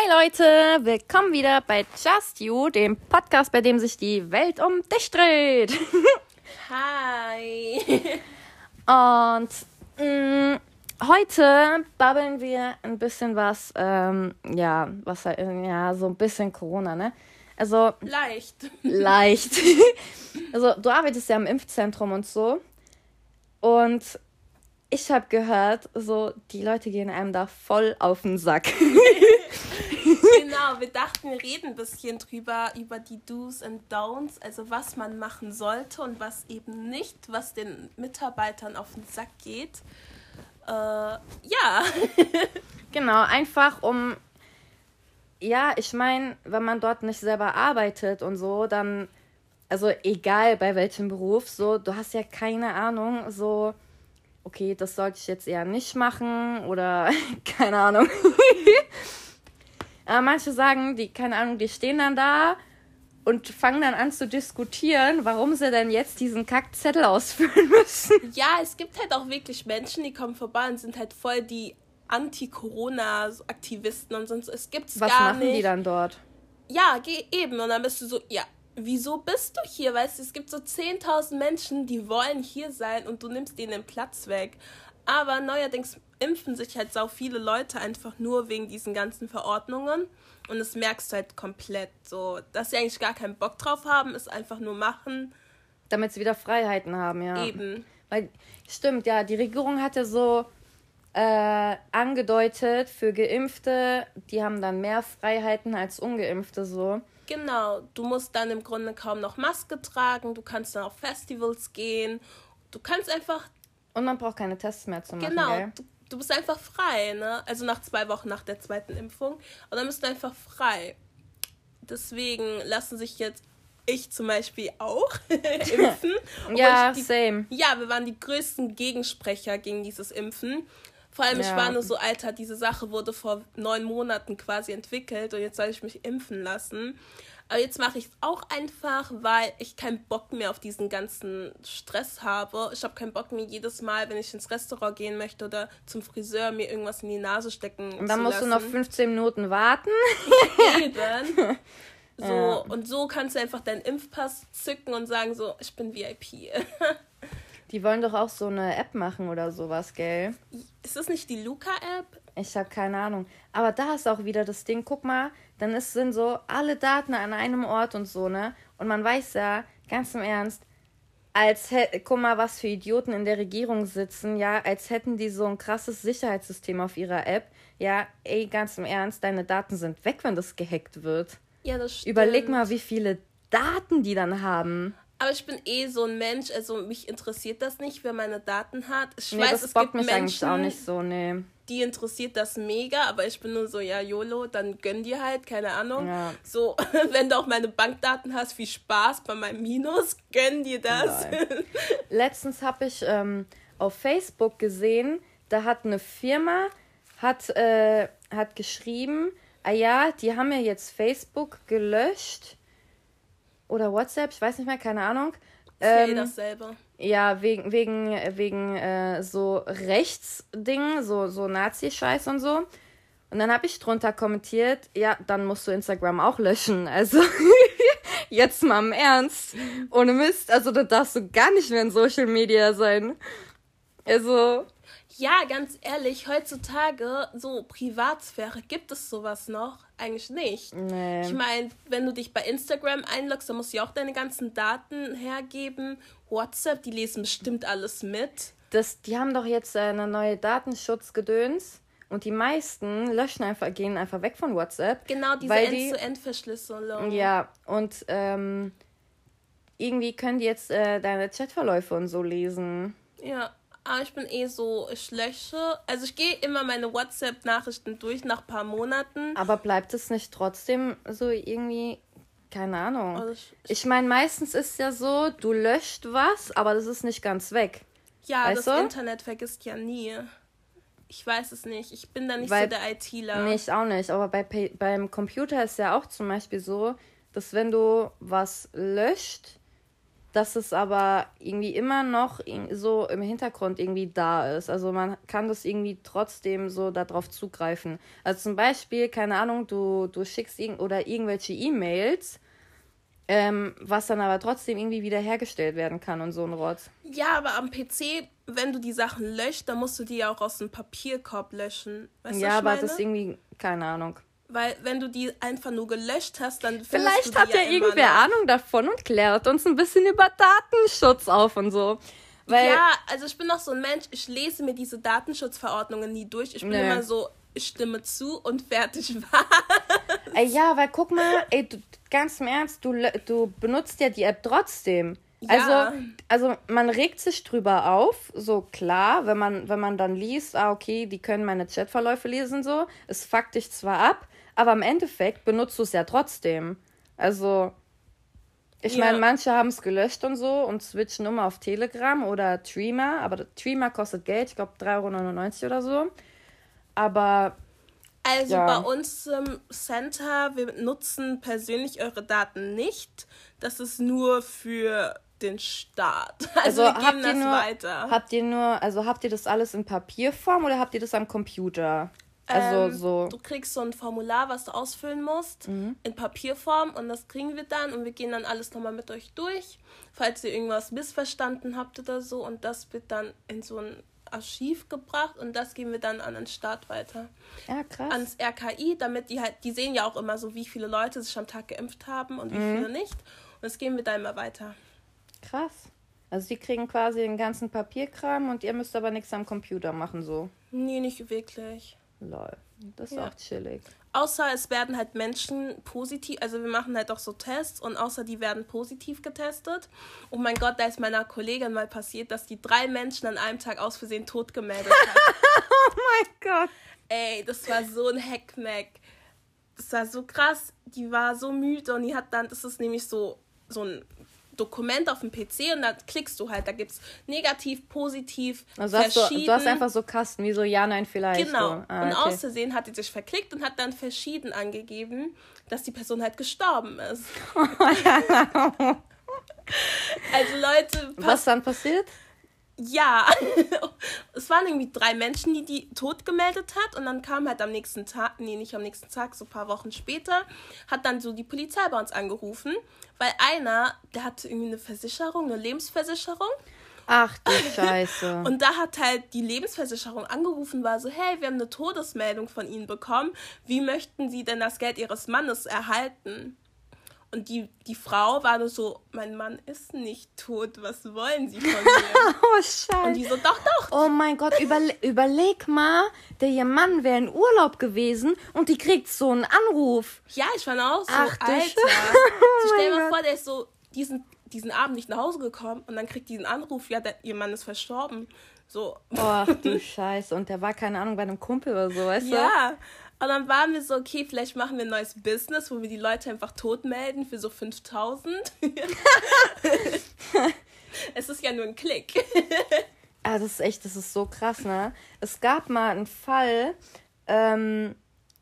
Hey Leute, willkommen wieder bei Just You, dem Podcast, bei dem sich die Welt um dich dreht. Hi. Und mh, heute babbeln wir ein bisschen was, ähm, ja, was halt, ja, so ein bisschen Corona, ne? Also Leicht. leicht. also du arbeitest ja im Impfzentrum und so. Und ich habe gehört, so die Leute gehen einem da voll auf den Sack. Genau, wir dachten, wir reden ein bisschen drüber, über die Do's and Don'ts, also was man machen sollte und was eben nicht, was den Mitarbeitern auf den Sack geht. Äh, ja. Genau, einfach um. Ja, ich meine, wenn man dort nicht selber arbeitet und so, dann. Also egal bei welchem Beruf, so, du hast ja keine Ahnung, so, okay, das sollte ich jetzt eher nicht machen oder keine Ahnung. Aber manche sagen, die, keine Ahnung, die stehen dann da und fangen dann an zu diskutieren, warum sie denn jetzt diesen Kackzettel ausfüllen müssen. Ja, es gibt halt auch wirklich Menschen, die kommen vorbei und sind halt voll die Anti-Corona-Aktivisten und sonst. Es gibt's Was gar machen nicht. die dann dort? Ja, geh eben. Und dann bist du so, ja, wieso bist du hier? Weißt du, es gibt so 10.000 Menschen, die wollen hier sein und du nimmst denen den Platz weg. Aber neuerdings impfen sich halt sau viele Leute einfach nur wegen diesen ganzen Verordnungen. Und das merkst du halt komplett so, dass sie eigentlich gar keinen Bock drauf haben, es einfach nur machen. Damit sie wieder Freiheiten haben, ja. Eben. Weil, stimmt, ja, die Regierung hatte so äh, angedeutet, für Geimpfte, die haben dann mehr Freiheiten als Ungeimpfte so. Genau, du musst dann im Grunde kaum noch Maske tragen, du kannst dann auf Festivals gehen, du kannst einfach Und man braucht keine Tests mehr zu machen, Genau, du, du bist einfach frei, ne? Also nach zwei Wochen nach der zweiten Impfung. Und dann bist du einfach frei. Deswegen lassen sich jetzt ich zum Beispiel auch impfen. Ja, die, same. ja, wir waren die größten Gegensprecher gegen dieses Impfen. Vor allem, ich Ja. war nur so, Alter, diese Sache wurde vor neun Monaten quasi entwickelt und jetzt soll ich mich impfen lassen. Aber jetzt mache ich es auch einfach, weil ich keinen Bock mehr auf diesen ganzen Stress habe. Ich habe keinen Bock mehr jedes Mal, wenn ich ins Restaurant gehen möchte oder zum Friseur, mir irgendwas in die Nase stecken Und dann musst du lassen. noch 15 Minuten warten. Eben. So, Ja. und so kannst du einfach deinen Impfpass zücken und sagen so, ich bin VIP. Die wollen doch auch so eine App machen oder sowas, gell? Ist das nicht die Luca-App? Ich habe keine Ahnung. Aber da ist auch wieder das Ding, guck mal, dann ist, sind so alle Daten an einem Ort und so, ne? Und man weiß ja, ganz im Ernst, als hä- guck mal, was für Idioten in der Regierung sitzen, ja, als hätten die so ein krasses Sicherheitssystem auf ihrer App. Ja, ey, ganz im Ernst, deine Daten sind weg, wenn das gehackt wird. Ja, das stimmt. Überleg mal, wie viele Daten die dann haben. Aber ich bin eh so ein Mensch, also mich interessiert das nicht, wer meine Daten hat. Ich Nee, weiß, das es gibt mich eigentlich Menschen, auch nicht so, nee. die interessiert das mega, aber ich bin nur so, ja, YOLO, dann gönn dir halt, keine Ahnung. Ja. So, wenn du auch meine Bankdaten hast, viel Spaß bei meinem Minus, gönn dir das. Letztens habe ich ähm, auf Facebook gesehen, da hat eine Firma hat, äh, hat geschrieben, ah ja, die haben ja jetzt Facebook gelöscht oder WhatsApp, ich weiß nicht mehr, keine Ahnung. Ist ja eh Ähm, dasselbe. ja, wegen, wegen, wegen äh, so Rechtsdingen, so, so Nazi-Scheiß und so. Und dann habe ich drunter kommentiert, ja, dann musst du Instagram auch löschen. Also, jetzt mal im Ernst. Ohne Mist. Also, da darfst du gar nicht mehr in Social Media sein. Also, Ja, ganz ehrlich, heutzutage, so Privatsphäre, gibt es sowas noch? Eigentlich nicht. nee. Ich meine, wenn du dich bei Instagram einloggst, dann musst du ja auch deine ganzen Daten hergeben. WhatsApp, die lesen bestimmt alles mit. Das, die haben doch jetzt äh, eine neue Datenschutzgedöns. Und die meisten löschen einfach, gehen einfach weg von WhatsApp. Genau, diese End-zu-End-Verschlüsselung. Ja, und ähm, irgendwie können die jetzt äh, deine Chatverläufe und so lesen. Ja, aber ich bin eh so, ich lösche. Also ich gehe immer meine WhatsApp-Nachrichten durch nach ein paar Monaten. Aber bleibt es nicht trotzdem so irgendwie, keine Ahnung. Also ich, Ich meine, meistens ist ja so, du löscht was, aber das ist nicht ganz weg. ja, weißt das du? Internet vergisst ja nie. Ich weiß es nicht. Ich bin da nicht Weil- so der ITler. Nee, ich auch nicht. Aber bei, beim Computer ist ja auch zum Beispiel so, dass wenn du was löscht, dass es aber irgendwie immer noch so im Hintergrund irgendwie da ist. Also man kann das irgendwie trotzdem so darauf zugreifen. Also zum Beispiel, keine Ahnung, du, du schickst irgend oder irgendwelche E-Mails, ähm, was dann aber trotzdem irgendwie wiederhergestellt werden kann und so ein Rotz. Ja, aber am PC, wenn du die Sachen löscht, dann musst du die ja auch aus dem Papierkorb löschen. Weißt ja, aber das ist irgendwie, keine Ahnung. Weil wenn du die einfach nur gelöscht hast, dann Vielleicht hat ja, ja irgendwer Ahnung davon und klärt uns ein bisschen über Datenschutz auf und so. Weil ja, also ich bin auch so ein Mensch, ich lese mir diese Datenschutzverordnungen nie durch. Ich bin nee. immer so, ich stimme zu und fertig war. Ja, weil guck mal, ey, du, ganz im Ernst, du, du benutzt ja die App trotzdem. Ja. Also, also man regt sich drüber auf, so klar, wenn man, wenn man dann liest, ah, okay, die können meine Chatverläufe lesen, so. Es fuckt dich zwar ab, aber im Endeffekt benutzt du es ja trotzdem. Also, ich ja. meine, manche haben es gelöscht und so und switchen immer auf Telegram oder Dreamer, aber Dreamer kostet Geld, ich glaube 3,99 Euro oder so. Aber. Also ja. bei uns im Center, wir nutzen persönlich eure Daten nicht. Das ist nur für den Staat. Also, also wir geben das nur, weiter. Habt ihr nur, also habt ihr das alles in Papierform oder habt ihr das am Computer? Also ähm, so. Du kriegst so ein Formular, was du ausfüllen musst, mhm. in Papierform und das kriegen wir dann und wir gehen dann alles nochmal mit euch durch, falls ihr irgendwas missverstanden habt oder so und das wird dann in so ein Archiv gebracht und das geben wir dann an den Staat weiter. Ja, krass. Ans RKI, damit die halt, die sehen ja auch immer so, wie viele Leute sich am Tag geimpft haben und wie mhm. viele nicht. Und das geben wir dann immer weiter. Krass. Also die kriegen quasi den ganzen Papierkram und ihr müsst aber nichts am Computer machen, so. Nee, nicht wirklich. Lol. Das ist ja. auch chillig. Außer es werden halt Menschen positiv, also wir machen halt auch so Tests und außer die werden positiv getestet. Oh mein Gott, da ist meiner Kollegin mal passiert, dass die drei Menschen an einem Tag aus Versehen tot gemeldet hat. oh mein Gott. Ey, das war so ein Hackmack. Das war so krass. Die war so müde und die hat dann, das ist nämlich so, so ein Dokument auf dem PC und dann klickst du halt, da gibt es negativ, positiv, also hast du, du, hast einfach so Kasten, wie so ja, nein, vielleicht. Genau. Ah, und okay. auszusehen hat die sich verklickt und hat dann verschieden angegeben, dass die Person halt gestorben ist. also Leute. Was dann passiert? Ja, es waren irgendwie drei Menschen, die die tot gemeldet hat und dann kam halt am nächsten Tag, nee, nicht am nächsten Tag, so ein paar Wochen später, hat dann so die Polizei bei uns angerufen, weil einer, der hatte irgendwie eine Versicherung, eine Lebensversicherung. Ach du Scheiße. und da hat halt die Lebensversicherung angerufen, war so, hey, wir haben eine Todesmeldung von Ihnen bekommen. Wie möchten Sie denn das Geld Ihres Mannes erhalten? Und die, die Frau war nur so, mein Mann ist nicht tot, was wollen Sie von mir? oh, Scheiße. Und die so, doch, doch. Oh mein Gott, überle überleg mal, der ihr Mann wäre in Urlaub gewesen und die kriegt so einen Anruf. Ja, ich fand auch so, Ach, Alter. oh stell dir mal vor, der ist so diesen, diesen Abend nicht nach Hause gekommen und dann kriegt diesen Anruf, ja, der, ihr Mann ist verstorben. So. Ach du Scheiße. Und der war, keine Ahnung, bei einem Kumpel oder so, weißt ja. du? Ja. Und dann waren wir so, okay, vielleicht machen wir ein neues Business, wo wir die Leute einfach tot melden für so 5000. es ist ja nur ein Klick. ah, das ist echt, das ist so krass, ne? Es gab mal einen Fall, ähm,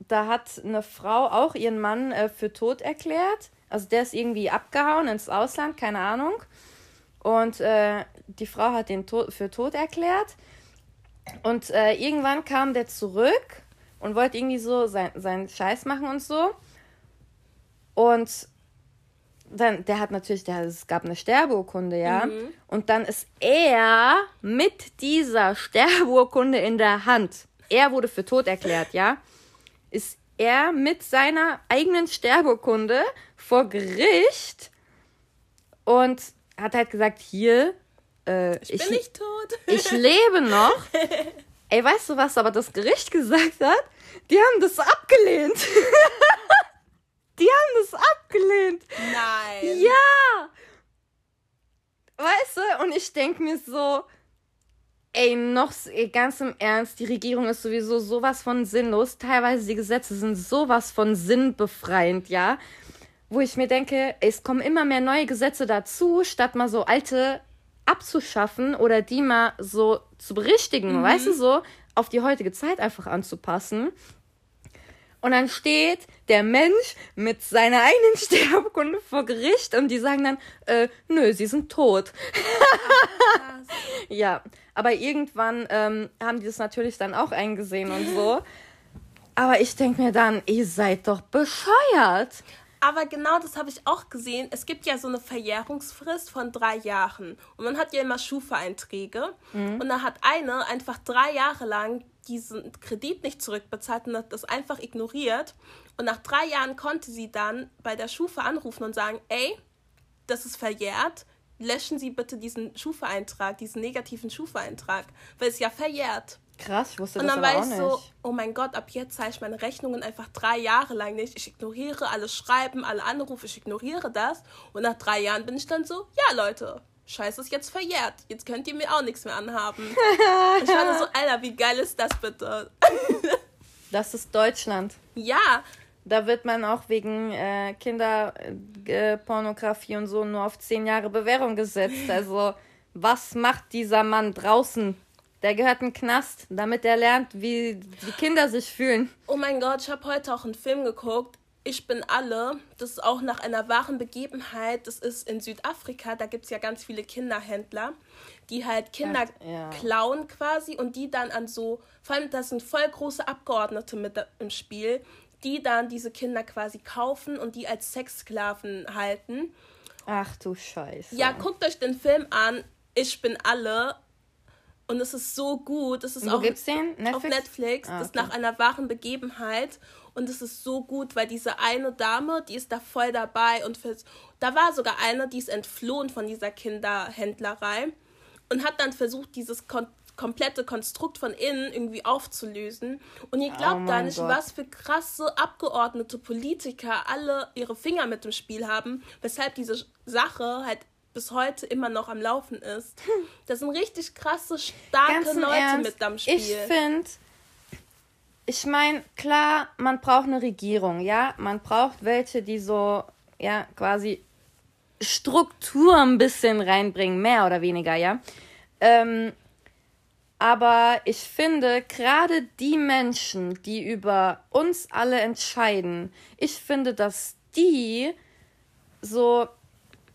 da hat eine Frau auch ihren Mann äh, für tot erklärt. Also der ist irgendwie abgehauen ins Ausland, keine Ahnung. Und äh, die Frau hat den to für tot erklärt. Und äh, irgendwann kam der zurück und wollte irgendwie so sein, seinen Scheiß machen und so. Und dann, der hat natürlich, der, es gab eine Sterbeurkunde, ja. Mhm. Und dann ist er mit dieser Sterbeurkunde in der Hand, er wurde für tot erklärt, ja, ist er mit seiner eigenen Sterbeurkunde vor Gericht und hat halt gesagt, hier, äh, ich, ich bin nicht tot. ich lebe noch. Ey, weißt du, was aber das Gericht gesagt hat? Die haben das abgelehnt. Die haben das abgelehnt. Nein. Ja. Weißt du, und ich denke mir so, ey, noch ganz im Ernst, die Regierung ist sowieso sowas von sinnlos. Teilweise die Gesetze sind sowas von sinnbefreiend, ja. Wo ich mir denke, es kommen immer mehr neue Gesetze dazu, statt mal so alte abzuschaffen oder die mal so zu berichtigen, mhm. weißt du, so auf die heutige Zeit einfach anzupassen. Und dann steht der Mensch mit seiner eigenen Sterbekunde vor Gericht und die sagen dann, äh, nö, sie sind tot. ja, aber irgendwann ähm, haben die das natürlich dann auch eingesehen und so. Aber ich denke mir dann, ihr seid doch bescheuert. Aber genau das habe ich auch gesehen. Es gibt ja so eine Verjährungsfrist von drei Jahren. Und man hat ja immer Schufa-Einträge. Mhm. Und da hat eine einfach drei Jahre lang diesen Kredit nicht zurückbezahlt und hat das einfach ignoriert. Und nach drei Jahren konnte sie dann bei der Schufa anrufen und sagen, ey, das ist verjährt, löschen Sie bitte diesen Schufa-Eintrag, diesen negativen Schufa-Eintrag, weil es ja verjährt. Krass, ich wusste das aber auch nicht. Und dann war ich so, oh mein Gott, ab jetzt zahle ich meine Rechnungen einfach drei Jahre lang nicht. Ich ignoriere alles Schreiben, alle Anrufe, ich ignoriere das. Und nach drei Jahren bin ich dann so, ja Leute, Scheiße ist jetzt verjährt. Jetzt könnt ihr mir auch nichts mehr anhaben. ich war so, Alter, wie geil ist das bitte? das ist Deutschland. Ja. Da wird man auch wegen äh, Kinderpornografie äh, und so nur auf zehn Jahre Bewährung gesetzt. Also, was macht dieser Mann draußen? Der gehört in den Knast, damit er lernt, wie die Kinder sich fühlen. Oh mein Gott, ich habe heute auch einen Film geguckt. Ich bin alle. Das ist auch nach einer wahren Begebenheit. Das ist in Südafrika. Da gibt es ja ganz viele Kinderhändler, die halt Kinder ja. klauen quasi und die dann an so, vor allem das sind voll große Abgeordnete mit im Spiel, die dann diese Kinder quasi kaufen und die als Sexsklaven halten. Ach du Scheiße. Ja, guckt euch den Film an. Ich bin alle. Und es ist so gut. Es ist Wo auch gibt's den? Netflix? auf Netflix. Ah, okay. Das ist nach einer wahren Begebenheit. Und es ist so gut, weil diese eine Dame, die ist da voll dabei. Und für, da war sogar eine, die ist entflohen von dieser Kinderhändlerei. Und hat dann versucht, dieses Kon komplette Konstrukt von innen irgendwie aufzulösen. Und ihr glaubt oh gar nicht, Gott. was für krasse Abgeordnete, Politiker alle ihre Finger mit dem Spiel haben, weshalb diese Sache halt bis heute immer noch am Laufen ist. Das sind richtig krasse, starke Leute Ernst, mit am Spiel. Ich finde, ich meine, klar, man braucht eine Regierung, ja. Man braucht welche, die so, ja, quasi Struktur ein bisschen reinbringen, mehr oder weniger, ja. Ähm, aber ich finde, gerade die Menschen, die über uns alle entscheiden, ich finde, dass die so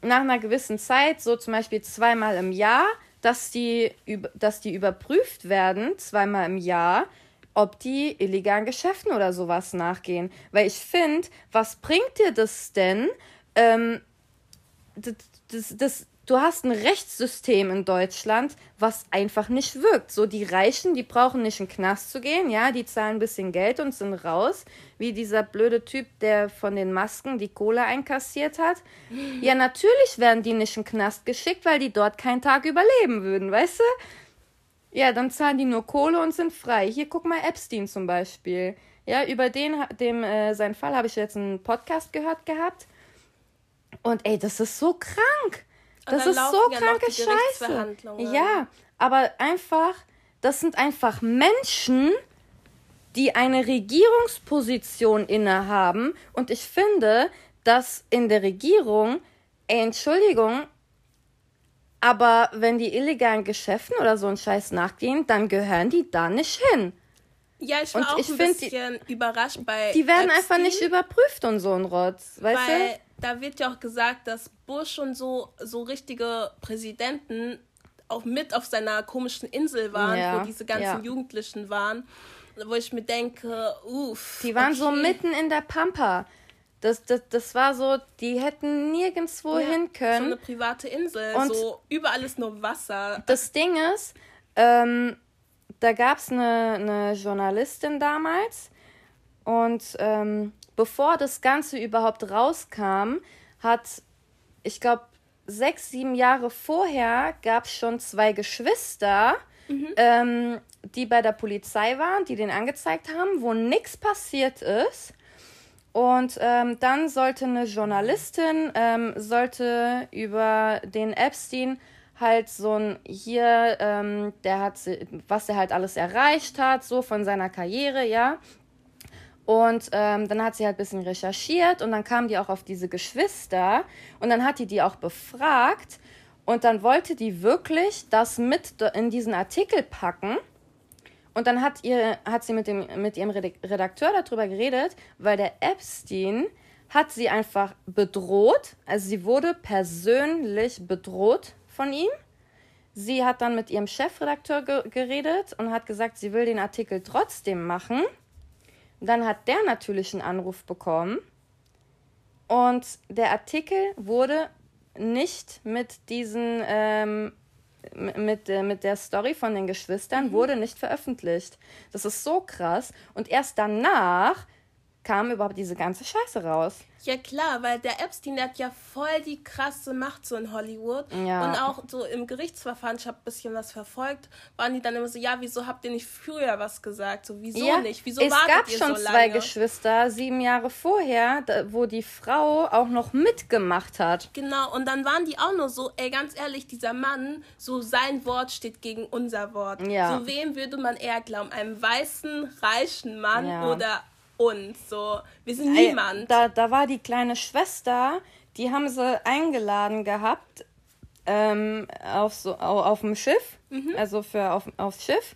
nach einer gewissen Zeit, so zum Beispiel zweimal im Jahr, dass die, dass die überprüft werden, zweimal im Jahr, ob die illegalen Geschäften oder sowas nachgehen. Weil ich finde, was bringt dir das denn? Ähm, das, das, das, du hast ein Rechtssystem in Deutschland, was einfach nicht wirkt. So die Reichen, die brauchen nicht in den Knast zu gehen, ja, die zahlen ein bisschen Geld und sind raus, wie dieser blöde Typ, der von den Masken die Kohle einkassiert hat. Ja, natürlich werden die nicht in den Knast geschickt, weil die dort keinen Tag überleben würden, weißt du? Ja, dann zahlen die nur Kohle und sind frei. Hier guck mal Epstein zum Beispiel. Ja, über den, dem, äh, seinen Fall habe ich jetzt einen Podcast gehört gehabt. Und ey, das ist so krank. Das ist so kranke Scheiße. Ja, aber einfach, das sind einfach Menschen, die eine Regierungsposition innehaben. Und ich finde, dass in der Regierung, ey, Entschuldigung, aber wenn die illegalen Geschäften oder so einen Scheiß nachgehen, dann gehören die da nicht hin. Ja, ich war und auch ich ein bisschen die, überrascht bei. Die werden Epstein, einfach nicht überprüft und so ein Rotz, weißt du? Da wird ja auch gesagt, dass Bush und so, so richtige Präsidenten auch mit auf seiner komischen Insel waren, ja, wo diese ganzen ja. Jugendlichen waren. Wo ich mir denke, uff. Die waren okay. so mitten in der Pampa. Das, das, das war so, die hätten nirgendwo ja, hin können. So eine private Insel, und so überall ist nur Wasser. Das Ding ist, ähm, da gab es eine, eine Journalistin damals und ähm, bevor das Ganze überhaupt rauskam, hat, ich glaube, sechs, sieben Jahre vorher gab es schon zwei Geschwister, mhm. ähm, die bei der Polizei waren, die den angezeigt haben, wo nichts passiert ist. Und ähm, dann sollte eine Journalistin, ähm, sollte über den Epstein halt so ein hier, ähm, der hat, was er halt alles erreicht hat, so von seiner Karriere, ja. Und ähm, dann hat sie halt ein bisschen recherchiert und dann kam die auch auf diese Geschwister und dann hat die die auch befragt und dann wollte die wirklich das mit in diesen Artikel packen Und dann hat, ihr, hat sie mit, dem, mit ihrem Redakteur darüber geredet, weil der Epstein hat sie einfach bedroht. Also sie wurde persönlich bedroht von ihm. Sie hat dann mit ihrem Chefredakteur ge geredet und hat gesagt, sie will den Artikel trotzdem machen. Dann hat der natürlich einen Anruf bekommen. Und der Artikel wurde nicht mit diesen ähm, mit, äh, mit der Story von den Geschwistern mhm. wurde nicht veröffentlicht. Das ist so krass. Und erst danach kam überhaupt diese ganze Scheiße raus. Ja klar, weil der Epstein der hat ja voll die krasse Macht so in Hollywood. Ja. Und auch so im Gerichtsverfahren, ich habe ein bisschen was verfolgt, waren die dann immer so, ja, wieso habt ihr nicht früher was gesagt? So, wieso ja, nicht? Wieso es gab schon so zwei Geschwister, sieben Jahre vorher, wo die Frau auch noch mitgemacht hat. Genau, und dann waren die auch nur so, ey, ganz ehrlich, dieser Mann, so sein Wort steht gegen unser Wort. Ja. So wem würde man eher glauben? Einem weißen, reichen Mann ja. oder uns. So, wir sind niemand. Da, da war die kleine Schwester, die haben sie eingeladen gehabt ähm, auf, so, auf, auf dem Schiff, mhm. also für auf, aufs Schiff.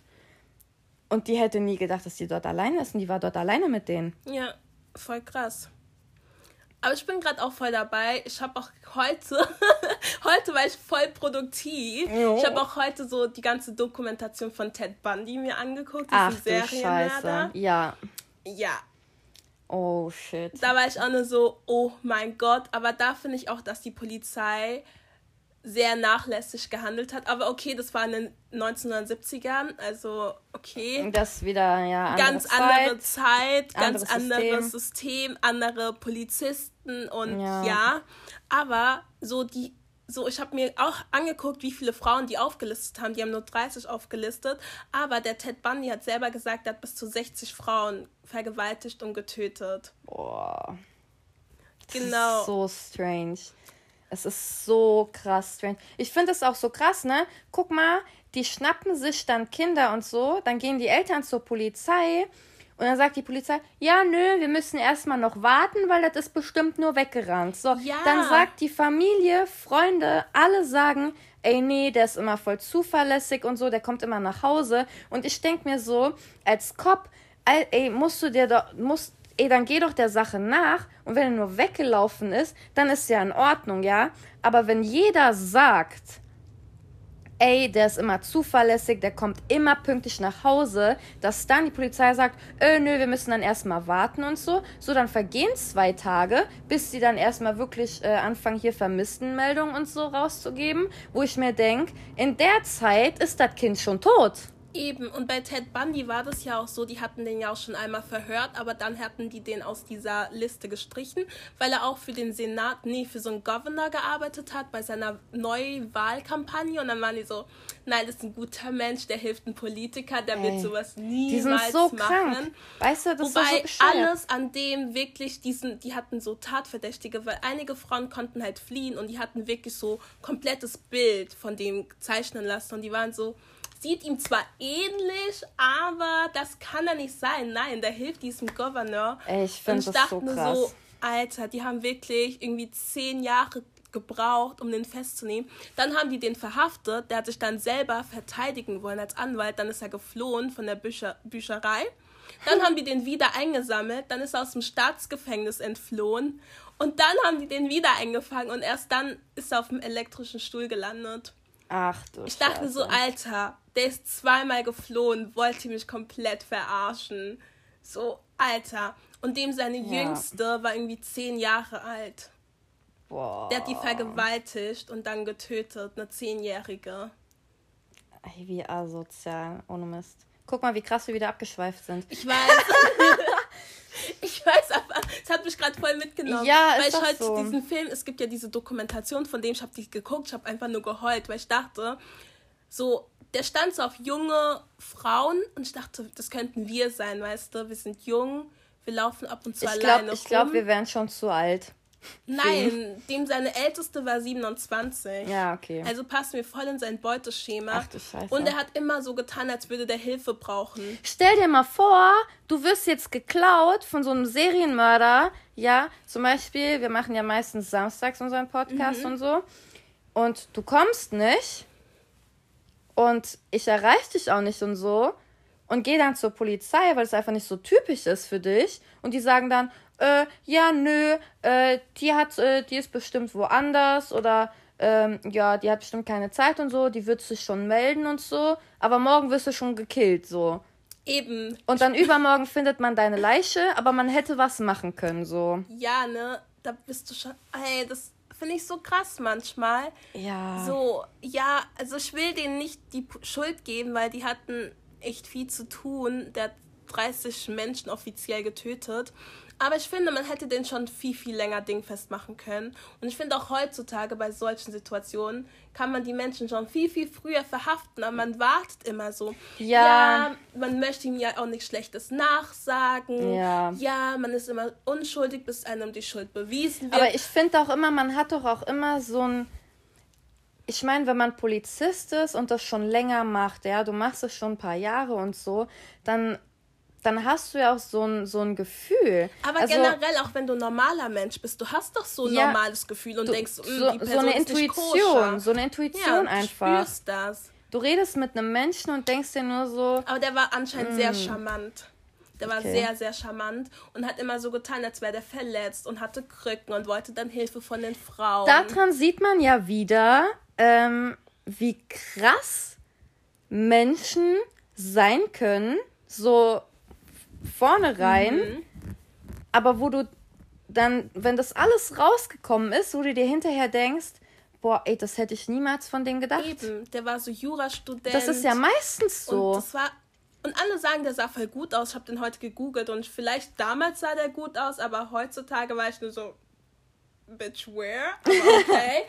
Und die hätte nie gedacht, dass die dort alleine ist. Und die war dort alleine mit denen. Ja, voll krass. Aber ich bin gerade auch voll dabei. Ich habe auch heute, heute war ich voll produktiv. Jo. Ich habe auch heute so die ganze Dokumentation von Ted Bundy mir angeguckt. Ach du Scheiße. Ja. Ja, Oh shit. Da war ich auch nur so, oh mein Gott. Aber da finde ich auch, dass die Polizei sehr nachlässig gehandelt hat. Aber okay, das war in den 1970ern, also okay. Das wieder, ja. Andere ganz Zeit, andere Zeit, ganz anderes System. System, andere Polizisten und ja. ja. Aber so die so, ich habe mir auch angeguckt, wie viele Frauen die aufgelistet haben. Die haben nur 30 aufgelistet. Aber der Ted Bundy hat selber gesagt, er hat bis zu 60 Frauen vergewaltigt und getötet. Boah. Genau. so strange. Es ist so krass strange. Ich finde es auch so krass, ne? Guck mal, die schnappen sich dann Kinder und so, dann gehen die Eltern zur Polizei und dann sagt die Polizei, ja, nö, wir müssen erstmal noch warten, weil das ist bestimmt nur weggerannt. So, ja. dann sagt die Familie, Freunde, alle sagen, ey, nee, der ist immer voll zuverlässig und so, der kommt immer nach Hause. Und ich denke mir so, als Cop, ey, musst du dir doch, musst, ey, dann geh doch der Sache nach. Und wenn er nur weggelaufen ist, dann ist ja in Ordnung, ja. Aber wenn jeder sagt, ey, der ist immer zuverlässig, der kommt immer pünktlich nach Hause, dass dann die Polizei sagt, äh, nö, wir müssen dann erstmal warten und so. So, dann vergehen zwei Tage, bis sie dann erstmal wirklich äh, anfangen, hier Vermisstenmeldungen und so rauszugeben, wo ich mir denke, in der Zeit ist das Kind schon tot. Eben, und bei Ted Bundy war das ja auch so, die hatten den ja auch schon einmal verhört, aber dann hatten die den aus dieser Liste gestrichen, weil er auch für den Senat, nee, für so einen Governor gearbeitet hat bei seiner Neuwahlkampagne und dann waren die so, nein, das ist ein guter Mensch, der hilft einem Politiker, der Ey, wird sowas niemals so machen. Krank. Weißt du, das Wobei ist so alles an dem wirklich diesen, die hatten so Tatverdächtige, weil einige Frauen konnten halt fliehen und die hatten wirklich so komplettes Bild von dem zeichnen lassen und die waren so, sieht ihm zwar ähnlich, aber das kann er nicht sein. Nein, der hilft diesem Gouverneur. Ich finde das so krass. So, Alter, die haben wirklich irgendwie zehn Jahre gebraucht, um den festzunehmen. Dann haben die den verhaftet. Der hat sich dann selber verteidigen wollen als Anwalt. Dann ist er geflohen von der Bücher Bücherei. Dann haben die den wieder eingesammelt. Dann ist er aus dem Staatsgefängnis entflohen. Und dann haben die den wieder eingefangen. Und erst dann ist er auf dem elektrischen Stuhl gelandet. Ach du Ich dachte Scheiße. so, Alter, der ist zweimal geflohen, wollte mich komplett verarschen. So, Alter. Und dem seine ja. Jüngste war irgendwie zehn Jahre alt. Boah. Der hat die vergewaltigt und dann getötet, eine Zehnjährige. Ey, wie asozial, ohne Mist. Guck mal, wie krass wir wieder abgeschweift sind. Ich weiß. ich weiß, aber es hat mich gerade voll mitgenommen. Ja, weil ich heute so. diesen Film, es gibt ja diese Dokumentation, von dem ich habe die geguckt, ich habe einfach nur geheult, weil ich dachte, so, der stand so auf junge Frauen und ich dachte, das könnten wir sein, weißt du, wir sind jung, wir laufen ab und zu ich alleine glaub, Ich glaube, wir wären schon zu alt. Nein, dem seine älteste war 27. Ja, okay. Also passen wir voll in sein Beuteschema. Ach du Scheiße. Und er hat immer so getan, als würde der Hilfe brauchen. Stell dir mal vor, du wirst jetzt geklaut von so einem Serienmörder. Ja, zum Beispiel, wir machen ja meistens samstags unseren Podcast mhm. und so. Und du kommst nicht. Und ich erreiche dich auch nicht und so. und geh dann zur Polizei, weil es einfach nicht so typisch ist für dich. Und die sagen dann, äh, ja, nö, äh, die hat, äh, die ist bestimmt woanders oder ähm, ja, die hat bestimmt keine Zeit und so, die wird sich schon melden und so, aber morgen wirst du schon gekillt, so. Eben. Und dann übermorgen findet man deine Leiche, aber man hätte was machen können, so. Ja, ne, da bist du schon, ey, das finde ich so krass manchmal. Ja. So, ja, also ich will denen nicht die Schuld geben, weil die hatten echt viel zu tun. Der hat 30 Menschen offiziell getötet. Aber ich finde, man hätte den schon viel, viel länger dingfest machen können. Und ich finde auch heutzutage bei solchen Situationen kann man die Menschen schon viel, viel früher verhaften. Aber man wartet immer so. Ja. ja man möchte ihm ja auch nichts Schlechtes nachsagen. Ja. Ja, man ist immer unschuldig, bis einem die Schuld bewiesen wird. Aber ich finde auch immer, man hat doch auch immer so ein ich meine, wenn man Polizist ist und das schon länger macht, ja, du machst es schon ein paar Jahre und so, dann dann hast du ja auch so ein, so ein Gefühl. Aber also, generell, auch wenn du ein normaler Mensch bist, du hast doch so ein ja, normales Gefühl und du, denkst, mm, so, die Person so eine ist Intuition, so eine Intuition ja, einfach. Du spürst das. Du redest mit einem Menschen und denkst dir nur so. Aber der war anscheinend mm. sehr charmant. Der war okay. sehr, sehr charmant und hat immer so getan, als wäre der verletzt und hatte Krücken und wollte dann Hilfe von den Frauen. Daran sieht man ja wieder, ähm, wie krass Menschen sein können, so vorne rein, mhm. aber wo du dann, wenn das alles rausgekommen ist, wo du dir hinterher denkst, boah, ey, das hätte ich niemals von denen gedacht. Eben, der war so Jurastudent. Das ist ja meistens so. Und das war und alle sagen, der sah voll gut aus. Ich habe den heute gegoogelt und vielleicht damals sah der gut aus, aber heutzutage war ich nur so, bitch, where? Aber okay.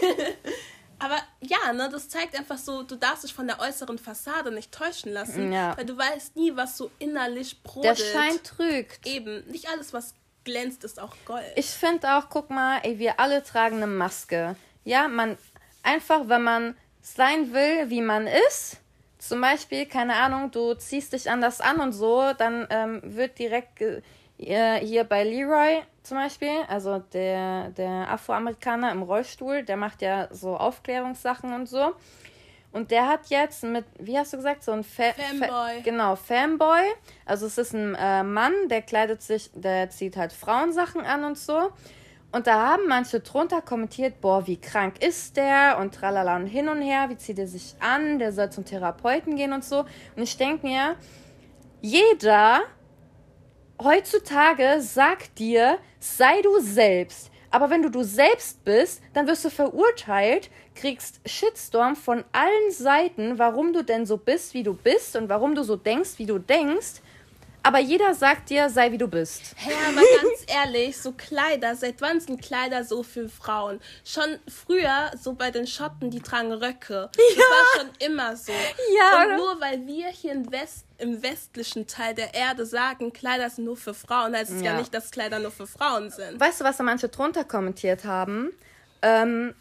Aber ja, ne, das zeigt einfach so, du darfst dich von der äußeren Fassade nicht täuschen lassen. Ja. Weil du weißt nie, was so innerlich brodelt. Der Schein trügt. Eben, nicht alles, was glänzt, ist auch Gold. Ich finde auch, guck mal, ey, wir alle tragen eine Maske. Ja, man, einfach, wenn man sein will, wie man ist, zum Beispiel, keine Ahnung, du ziehst dich anders an und so, dann ähm, wird direkt äh, hier bei Leroy zum Beispiel, also der, der Afroamerikaner im Rollstuhl, der macht ja so Aufklärungssachen und so. Und der hat jetzt mit, wie hast du gesagt, so ein Fa Fanboy. Fa genau, Fanboy. Also es ist ein äh, Mann, der kleidet sich, der zieht halt Frauensachen an und so. Und da haben manche drunter kommentiert, boah, wie krank ist der und tralala und hin und her, wie zieht er sich an, der soll zum Therapeuten gehen und so. Und ich denke mir, jeder heutzutage sagt dir, sei du selbst. Aber wenn du du selbst bist, dann wirst du verurteilt, kriegst Shitstorm von allen Seiten, warum du denn so bist, wie du bist und warum du so denkst, wie du denkst aber jeder sagt dir, sei wie du bist. Hey, aber ganz ehrlich, so Kleider, seit wann sind Kleider so für Frauen? Schon früher, so bei den Schotten, die tragen Röcke. Das ja. war schon immer so. Ja. Und nur weil wir hier im, West, im westlichen Teil der Erde sagen, Kleider sind nur für Frauen, heißt es ja. ja nicht, dass Kleider nur für Frauen sind. Weißt du, was da manche drunter kommentiert haben? Ähm,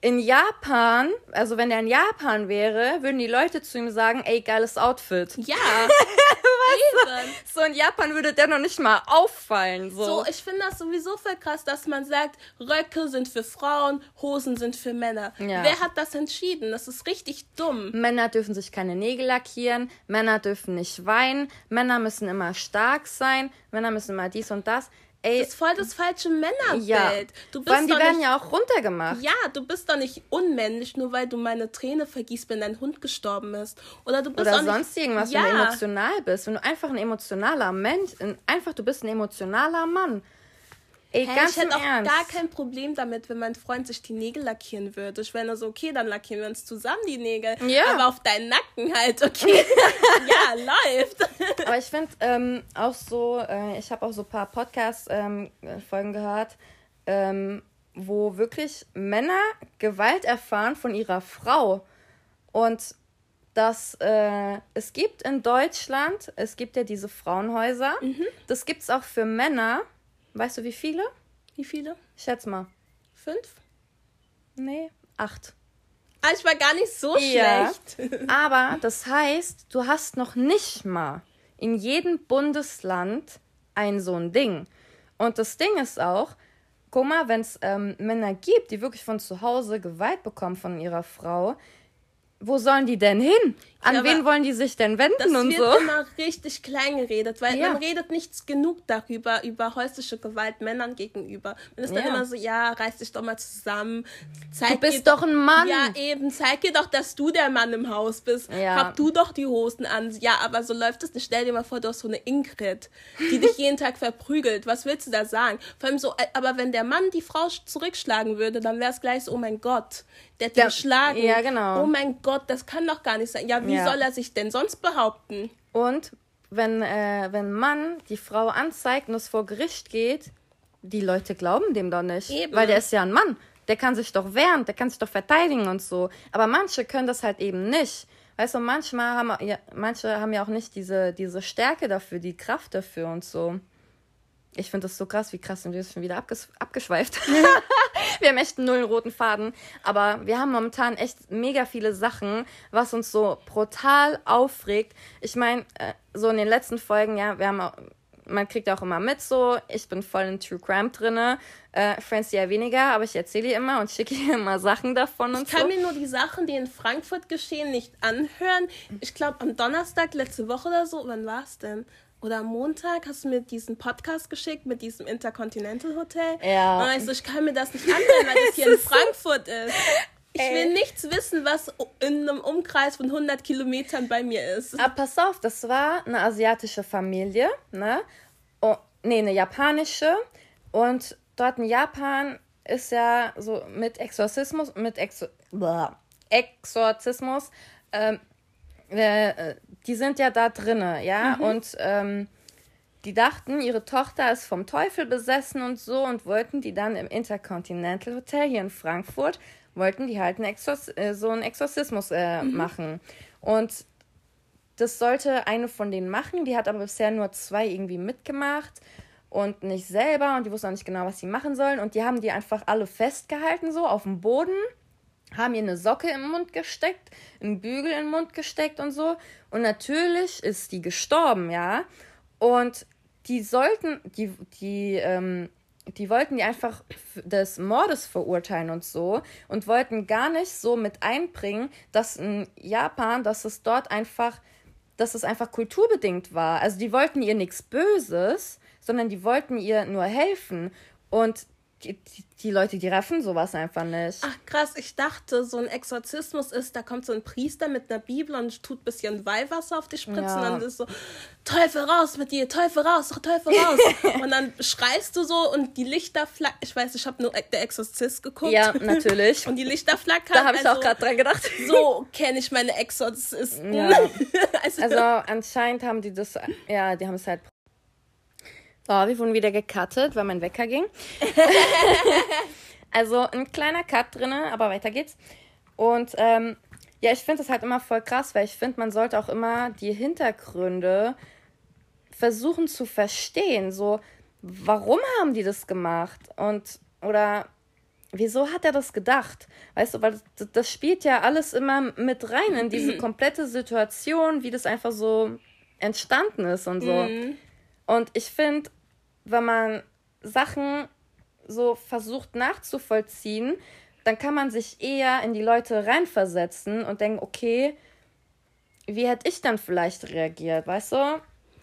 in Japan, also wenn er in Japan wäre, würden die Leute zu ihm sagen, ey, geiles Outfit. Ja. weißt du? So in Japan würde der noch nicht mal auffallen. So, so ich finde das sowieso voll krass, dass man sagt, Röcke sind für Frauen, Hosen sind für Männer. Ja. Wer hat das entschieden? Das ist richtig dumm. Männer dürfen sich keine Nägel lackieren, Männer dürfen nicht weinen, Männer müssen immer stark sein, Männer müssen immer dies und das. Ey, das ist voll das falsche Männerbild. Ja. Du bist Vor die werden nicht, ja auch runtergemacht. Ja, du bist doch nicht unmännlich, nur weil du meine Träne vergießt, wenn dein Hund gestorben ist. Oder du bist Oder sonst nicht, irgendwas, ja. wenn du emotional bist. Wenn du einfach ein emotionaler Mensch, einfach du bist ein emotionaler Mann. Ey, hey, ganz ich hätte auch Ernst. gar kein Problem damit, wenn mein Freund sich die Nägel lackieren würde. Ich wäre nur so, okay, dann lackieren wir uns zusammen die Nägel. Ja. Aber auf deinen Nacken halt, okay. ja, läuft. Aber ich finde ähm, auch so, äh, ich habe auch so ein paar Podcast-Folgen ähm, gehört, ähm, wo wirklich Männer Gewalt erfahren von ihrer Frau. Und dass äh, es gibt in Deutschland, es gibt ja diese Frauenhäuser, mhm. das gibt es auch für Männer Weißt du, wie viele? Wie viele? Schätz mal. Fünf? Nee, acht. Ah, ich war gar nicht so ja, schlecht. aber das heißt, du hast noch nicht mal in jedem Bundesland ein so ein Ding. Und das Ding ist auch, guck mal, wenn es ähm, Männer gibt, die wirklich von zu Hause Gewalt bekommen von ihrer Frau, wo sollen die denn hin? An Ja, wen wollen die sich denn wenden Das und wird so? immer richtig klein geredet, weil Ja. man redet nicht genug darüber, über häusliche Gewalt Männern gegenüber. Man ist dann Ja. immer so, ja, reiß dich doch mal zusammen. Zeig Du ihr bist doch ein Mann. Ja, eben, zeig ihr doch, dass du der Mann im Haus bist. Hab du doch die Hosen an. Ja, aber so läuft es nicht. Stell dir mal vor, du hast so eine Ingrid, die dich jeden Tag verprügelt. Was willst du da sagen? Vor allem so, äh, aber wenn der Mann die Frau sch- zurückschlagen würde, dann wäre es gleich so, oh mein Gott, der hat Der- geschlagen. ja, genau. Oh mein Gott, das kann doch gar nicht sein. Ja, wie Ja. soll er sich denn sonst behaupten? Und wenn, äh, wenn Mann die Frau anzeigt und es vor Gericht geht, die Leute glauben dem doch nicht. Eben. Weil der ist ja ein Mann. Der kann sich doch wehren, der kann sich doch verteidigen und so. Aber manche können das halt eben nicht. Weißt du, manchmal haben ja, manche haben ja auch nicht diese, diese Stärke dafür, die Kraft dafür und so. Ich finde das so krass, wie krass sind wir jetzt schon wieder abges abgeschweift. wir haben echt null roten Faden. Aber wir haben momentan echt mega viele Sachen, was uns so brutal aufregt. Ich meine, äh, so in den letzten Folgen, ja, wir haben auch, man kriegt auch immer mit so, ich bin voll in True Crime drinne. Äh, Friends ja weniger, aber ich erzähle ihr immer und schicke ihr immer Sachen davon und Ich kann so. mir nur die Sachen, die in Frankfurt geschehen, nicht anhören. Ich glaube, am Donnerstag letzte Woche oder so, wann war es denn? Oder am Montag hast du mir diesen Podcast geschickt mit diesem Intercontinental Hotel. Ja. Und ich so, ich kann mir das nicht anhören, weil das hier in Frankfurt ist. Ich Ey. will nichts wissen, was in einem Umkreis von 100 Kilometern bei mir ist. Aber pass auf, das war eine asiatische Familie, ne? Oh, nee, eine japanische. Und dort in Japan ist ja so mit Exorzismus, mit Exo Blah. Exorzismus, ähm, äh, die sind ja da drinne, ja? Und ähm, die dachten, ihre Tochter ist vom Teufel besessen und so und wollten die dann im Intercontinental Hotel hier in Frankfurt, wollten die halt einen Exorz äh, so einen Exorzismus äh, machen. Und das sollte eine von denen machen, die hat aber bisher nur zwei irgendwie mitgemacht und nicht selber und die wussten auch nicht genau, was sie machen sollen und die haben die einfach alle festgehalten so auf dem Boden haben ihr eine Socke im Mund gesteckt, einen Bügel im Mund gesteckt und so. Und natürlich ist die gestorben, ja. Und die sollten, die, die, ähm, die wollten die einfach des Mordes verurteilen und so und wollten gar nicht so mit einbringen, dass in Japan, dass es dort einfach, dass es einfach kulturbedingt war. Also die wollten ihr nichts Böses, sondern die wollten ihr nur helfen. Und die, die, die Leute, die raffen sowas einfach nicht. Ach krass, ich dachte, so ein Exorzismus ist, da kommt so ein Priester mit einer Bibel und tut ein bisschen Weihwasser auf dich spritzen Ja. und dann ist so, Teufel raus mit dir, Teufel raus, Teufel raus. und dann schreist du so und die Lichter flackern. Ich weiß, ich habe nur Der Exorzist geguckt. Ja, natürlich. und die Lichter flackern. Da habe ich also, auch gerade dran gedacht. So kenne ich meine Exorzisten. Ja. also, Also anscheinend haben die das, ja, die haben es halt. So, wir wurden wieder gecuttet, weil mein Wecker ging. also ein kleiner Cut drinne, aber weiter geht's. Und ähm, ja, ich finde das halt immer voll krass, weil ich finde, man sollte auch immer die Hintergründe versuchen zu verstehen. So, warum haben die das gemacht? Und, oder wieso hat er das gedacht? Weißt du, weil das, das spielt ja alles immer mit rein in diese komplette Situation, wie das einfach so entstanden ist und so. Und ich finde, wenn man Sachen so versucht nachzuvollziehen, dann kann man sich eher in die Leute reinversetzen und denken, okay, wie hätte ich dann vielleicht reagiert, weißt du?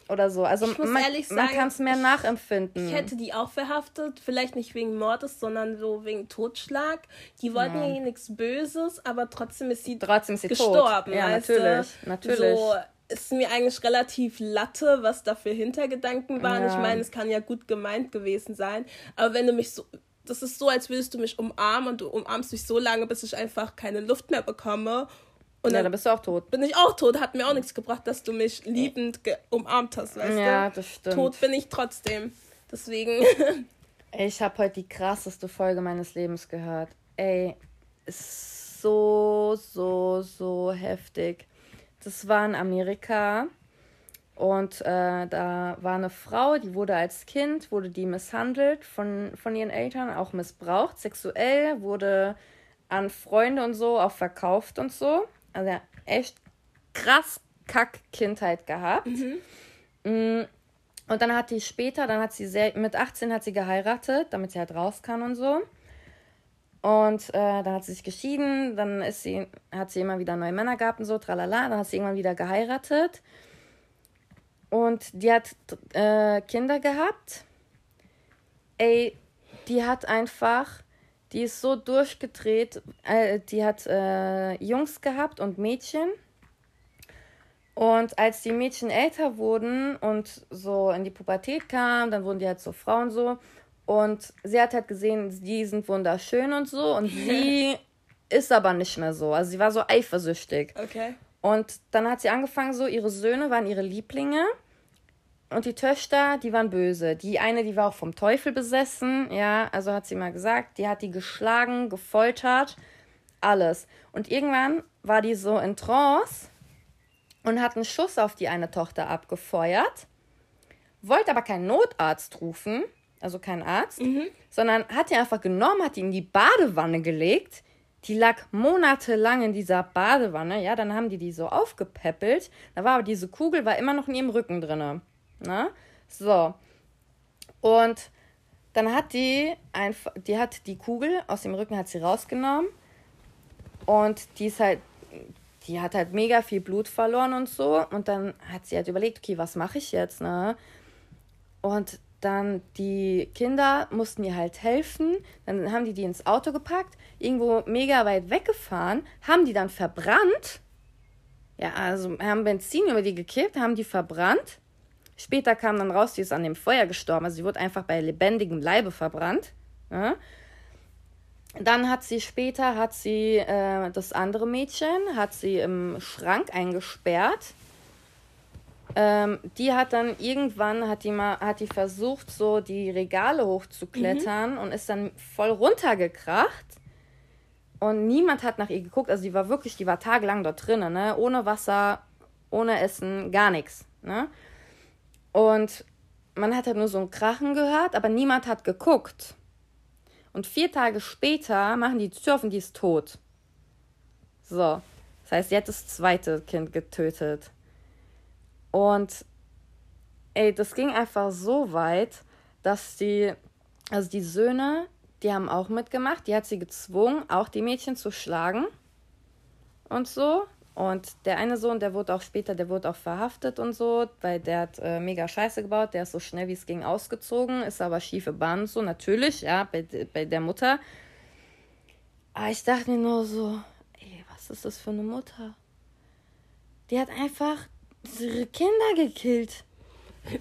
Oder so. Also man, ehrlich man sagen, kann es mehr ich- nachempfinden. Ich hätte die auch verhaftet, vielleicht nicht wegen Mordes, sondern so wegen Totschlag. Die wollten ja, nichts Böses, aber trotzdem ist sie Trotzdem ist sie tot. gestorben. Ja, weißt natürlich, Du? natürlich. So ist mir eigentlich relativ latte, was da für Hintergedanken waren. Ja. Ich meine, es kann ja gut gemeint gewesen sein, aber wenn du mich so das ist so, als würdest du mich umarmen und du umarmst mich so lange, bis ich einfach keine Luft mehr bekomme. Und ja, dann dann bist du auch tot. bin ich auch tot. Hat mir auch nichts gebracht, dass du mich liebend umarmt hast, weißt Ja, du? das stimmt. Tot bin ich trotzdem. Deswegen. Ich habe heute die krasseste Folge meines Lebens gehört. Ey, ist so, so, so heftig. Das war in Amerika und äh, da war eine Frau, die wurde als Kind, wurde die misshandelt von, von ihren Eltern, auch missbraucht, sexuell, wurde an Freunde und so auch verkauft und so. Also ja, echt krass kack Kindheit gehabt. Mm, Und dann hat die später, dann hat sie sehr, mit 18 hat sie geheiratet, damit sie halt raus kann und so. Und äh, dann hat sie sich geschieden, dann ist sie, hat sie immer wieder neue Männer gehabt und so, tralala. Dann hat sie irgendwann wieder geheiratet. Und die hat äh, Kinder gehabt. Ey, die hat einfach, die ist so durchgedreht. Äh, die hat äh, Jungs gehabt und Mädchen. Und als die Mädchen älter wurden und so in die Pubertät kamen, dann wurden die halt so Frauen so. Und sie hat halt gesehen, die sind wunderschön und so. Und sie ist aber nicht mehr so. Also sie war so eifersüchtig. Okay. Und dann hat sie angefangen, so, ihre Söhne waren ihre Lieblinge. Und die Töchter, die waren böse. Die eine, die war auch vom Teufel besessen. Ja, also hat sie mal gesagt. Die hat die geschlagen, gefoltert. Alles. Und irgendwann war die so in Trance und hat einen Schuss auf die eine Tochter abgefeuert. Wollte aber keinen Notarzt rufen also kein Arzt, mhm. sondern hat die einfach genommen, hat die in die Badewanne gelegt. Die lag monatelang in dieser Badewanne, ja, dann haben die die so aufgepäppelt. Da war aber diese Kugel war immer noch in ihrem Rücken drin. Ne? So. Und dann hat die einfach, die hat die Kugel aus dem Rücken hat sie rausgenommen und die ist halt, die hat halt mega viel Blut verloren und so und dann hat sie halt überlegt, okay, was mache ich jetzt, ne? Und dann die Kinder mussten ihr halt helfen. Dann haben die die ins Auto gepackt, irgendwo mega weit weggefahren, haben die dann verbrannt. Ja, also haben Benzin über die gekippt, haben die verbrannt. Später kam dann raus, die ist an dem Feuer gestorben. Also sie wurde einfach bei lebendigem Leibe verbrannt. Ja. Dann hat sie später, hat sie äh, das andere Mädchen, hat sie im Schrank eingesperrt ähm, die hat dann irgendwann, hat die mal, hat die versucht, so die Regale hochzuklettern mhm. und ist dann voll runtergekracht. Und niemand hat nach ihr geguckt. Also die war wirklich, die war tagelang dort drinnen, ne? Ohne Wasser, ohne Essen, gar nichts. Ne? Und man hat halt nur so ein Krachen gehört, aber niemand hat geguckt. Und vier Tage später machen die und die ist tot. So. Das heißt, sie hat das zweite Kind getötet. Und ey, das ging einfach so weit, dass die, also die Söhne, die haben auch mitgemacht, die hat sie gezwungen, auch die Mädchen zu schlagen und so. Und der eine Sohn, der wurde auch später, der wurde auch verhaftet und so, weil der hat äh, mega Scheiße gebaut, der ist so schnell wie es ging ausgezogen, ist aber schiefe Bahn so, natürlich, ja, bei, bei der Mutter. Aber ich dachte mir nur so, ey, was ist das für eine Mutter? Die hat einfach Kinder gekillt.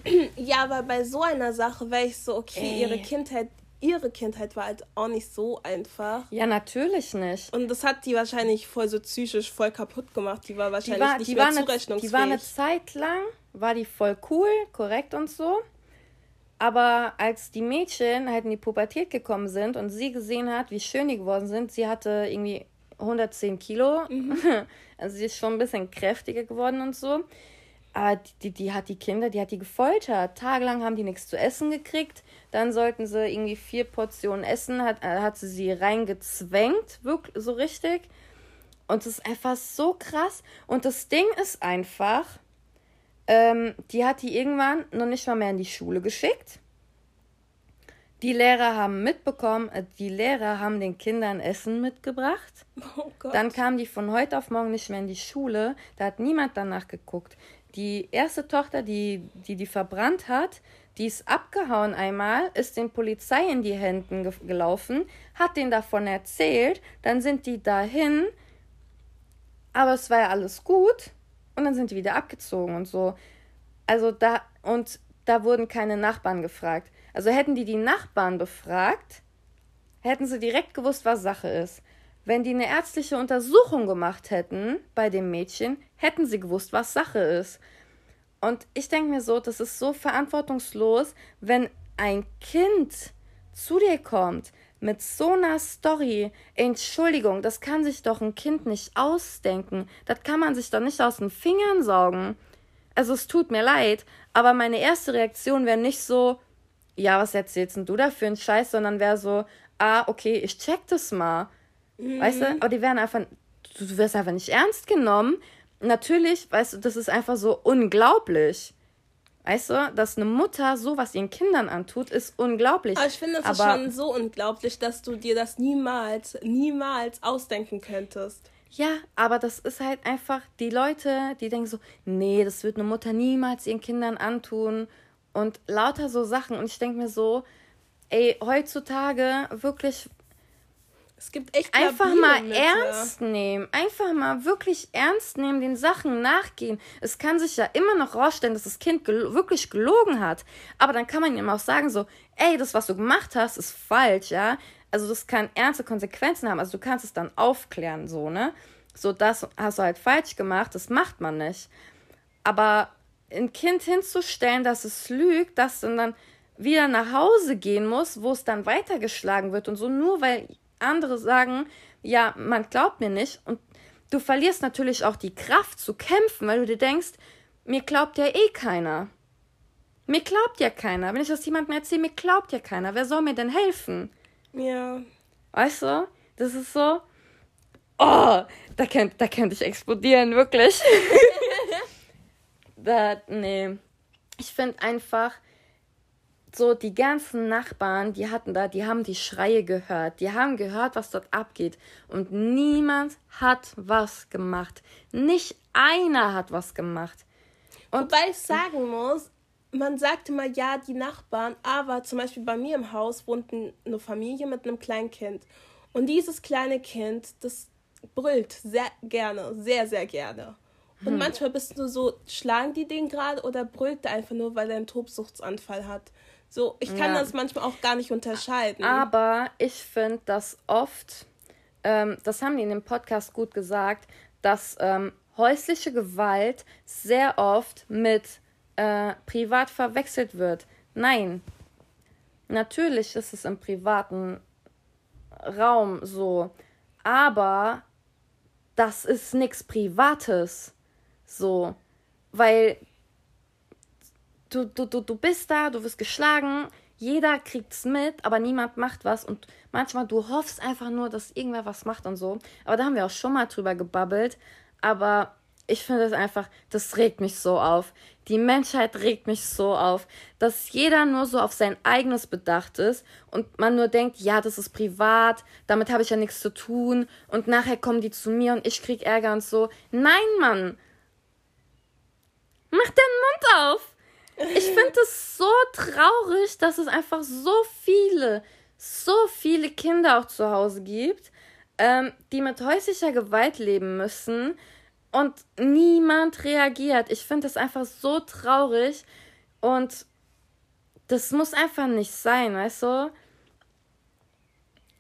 Ja, aber bei so einer Sache wäre ich so, okay, Ey. ihre Kindheit, ihre Kindheit war halt auch nicht so einfach. Ja, natürlich nicht. Und das hat die wahrscheinlich voll so psychisch voll kaputt gemacht. Die war wahrscheinlich die war, nicht die mehr zurechnungsfähig. die war eine Zeit lang, war die voll cool, korrekt und so. Aber als die Mädchen halt in die Pubertät gekommen sind und sie gesehen hat, wie schön die geworden sind, sie hatte irgendwie 110 Kilo. Mhm. Also sie ist schon ein bisschen kräftiger geworden und so. Aber die, die, die hat die Kinder, die hat die gefoltert. Tagelang haben die nichts zu essen gekriegt. Dann sollten sie irgendwie vier Portionen essen, hat, äh, hat sie sie reingezwängt, wirklich so richtig. Und das ist einfach so krass. Und das Ding ist einfach, ähm, die hat die irgendwann noch nicht mal mehr in die Schule geschickt. Die Lehrer haben mitbekommen, äh, die Lehrer haben den Kindern Essen mitgebracht. Oh. Dann kamen die von heute auf morgen nicht mehr in die Schule. Da hat niemand danach geguckt. Die erste Tochter, die die, die verbrannt hat, die ist abgehauen einmal, ist den Polizei in die Händen ge gelaufen, hat denen davon erzählt, dann sind die dahin, aber es war ja alles gut und dann sind die wieder abgezogen und so. Also da, und da wurden keine Nachbarn gefragt. Also hätten die die Nachbarn befragt, hätten sie direkt gewusst, was Sache ist. Wenn die eine ärztliche Untersuchung gemacht hätten bei dem Mädchen, hätten sie gewusst, was Sache ist. Und ich denke mir so, das ist so verantwortungslos, wenn ein Kind zu dir kommt mit so einer Story. Entschuldigung, das kann sich doch ein Kind nicht ausdenken. Das kann man sich doch nicht aus den Fingern saugen. Also es tut mir leid, aber meine erste Reaktion wäre nicht so, ja, was erzählst denn du da für einen Scheiß, sondern wäre so, ah, okay, ich check das mal. Mhm. Weißt du? Aber die werden einfach, du wirst einfach nicht ernst genommen. Natürlich, weißt du, das ist einfach so unglaublich. Weißt du, dass eine Mutter sowas ihren Kindern antut, ist unglaublich. Aber ich finde, das ist schon so unglaublich, dass du dir das niemals, niemals ausdenken könntest. Ja, aber das ist halt einfach die Leute, die denken so, nee, das wird eine Mutter niemals ihren Kindern antun und lauter so Sachen. Und ich denke mir so, ey, heutzutage wirklich es gibt echt einfach mal ernst nehmen, einfach mal wirklich ernst nehmen, den Sachen nachgehen. Es kann sich ja immer noch rausstellen, dass das Kind gel wirklich gelogen hat, aber dann kann man ihm auch sagen so, ey, das was du gemacht hast, ist falsch, ja? Also das kann ernste Konsequenzen haben. Also du kannst es dann aufklären so, ne? So das hast du halt falsch gemacht, das macht man nicht. Aber ein Kind hinzustellen, dass es lügt, dass dann wieder nach Hause gehen muss, wo es dann weitergeschlagen wird und so, nur weil andere sagen, ja, man glaubt mir nicht. Und du verlierst natürlich auch die Kraft zu kämpfen, weil du dir denkst, mir glaubt ja eh keiner. Mir glaubt ja keiner. Wenn ich das jemandem erzähle, mir glaubt ja keiner. Wer soll mir denn helfen? Ja. Weißt du? Das ist so. Oh, da könnte da könnt ich explodieren, wirklich. da, nee. Ich finde einfach, so die ganzen Nachbarn, die hatten da, die haben die Schreie gehört, die haben gehört, was dort abgeht und niemand hat was gemacht. Nicht einer hat was gemacht. Und Wobei ich sagen muss, man sagt immer ja, die Nachbarn, aber zum Beispiel bei mir im Haus wohnt eine Familie mit einem kleinen Kind. Und dieses kleine Kind, das brüllt sehr gerne, sehr, sehr gerne. Und hm. manchmal bist du so, schlagen die den gerade oder brüllt er einfach nur, weil er einen Tobsuchtsanfall hat. So, ich kann ja. das manchmal auch gar nicht unterscheiden. Aber ich finde, dass oft, ähm, das haben die in dem Podcast gut gesagt, dass ähm, häusliche Gewalt sehr oft mit äh, privat verwechselt wird. Nein, natürlich ist es im privaten Raum so, aber das ist nichts Privates. So, weil du, du, du, du bist da, du wirst geschlagen, jeder kriegt's mit, aber niemand macht was und manchmal du hoffst einfach nur, dass irgendwer was macht und so. Aber da haben wir auch schon mal drüber gebabbelt, aber ich finde es einfach, das regt mich so auf. Die Menschheit regt mich so auf, dass jeder nur so auf sein eigenes bedacht ist und man nur denkt, ja, das ist privat, damit habe ich ja nichts zu tun und nachher kommen die zu mir und ich krieg Ärger und so. Nein, Mann! Mach deinen Mund auf! Ich finde es so traurig, dass es einfach so viele, so viele Kinder auch zu Hause gibt, ähm, die mit häuslicher Gewalt leben müssen und niemand reagiert. Ich finde es einfach so traurig und das muss einfach nicht sein, weißt du?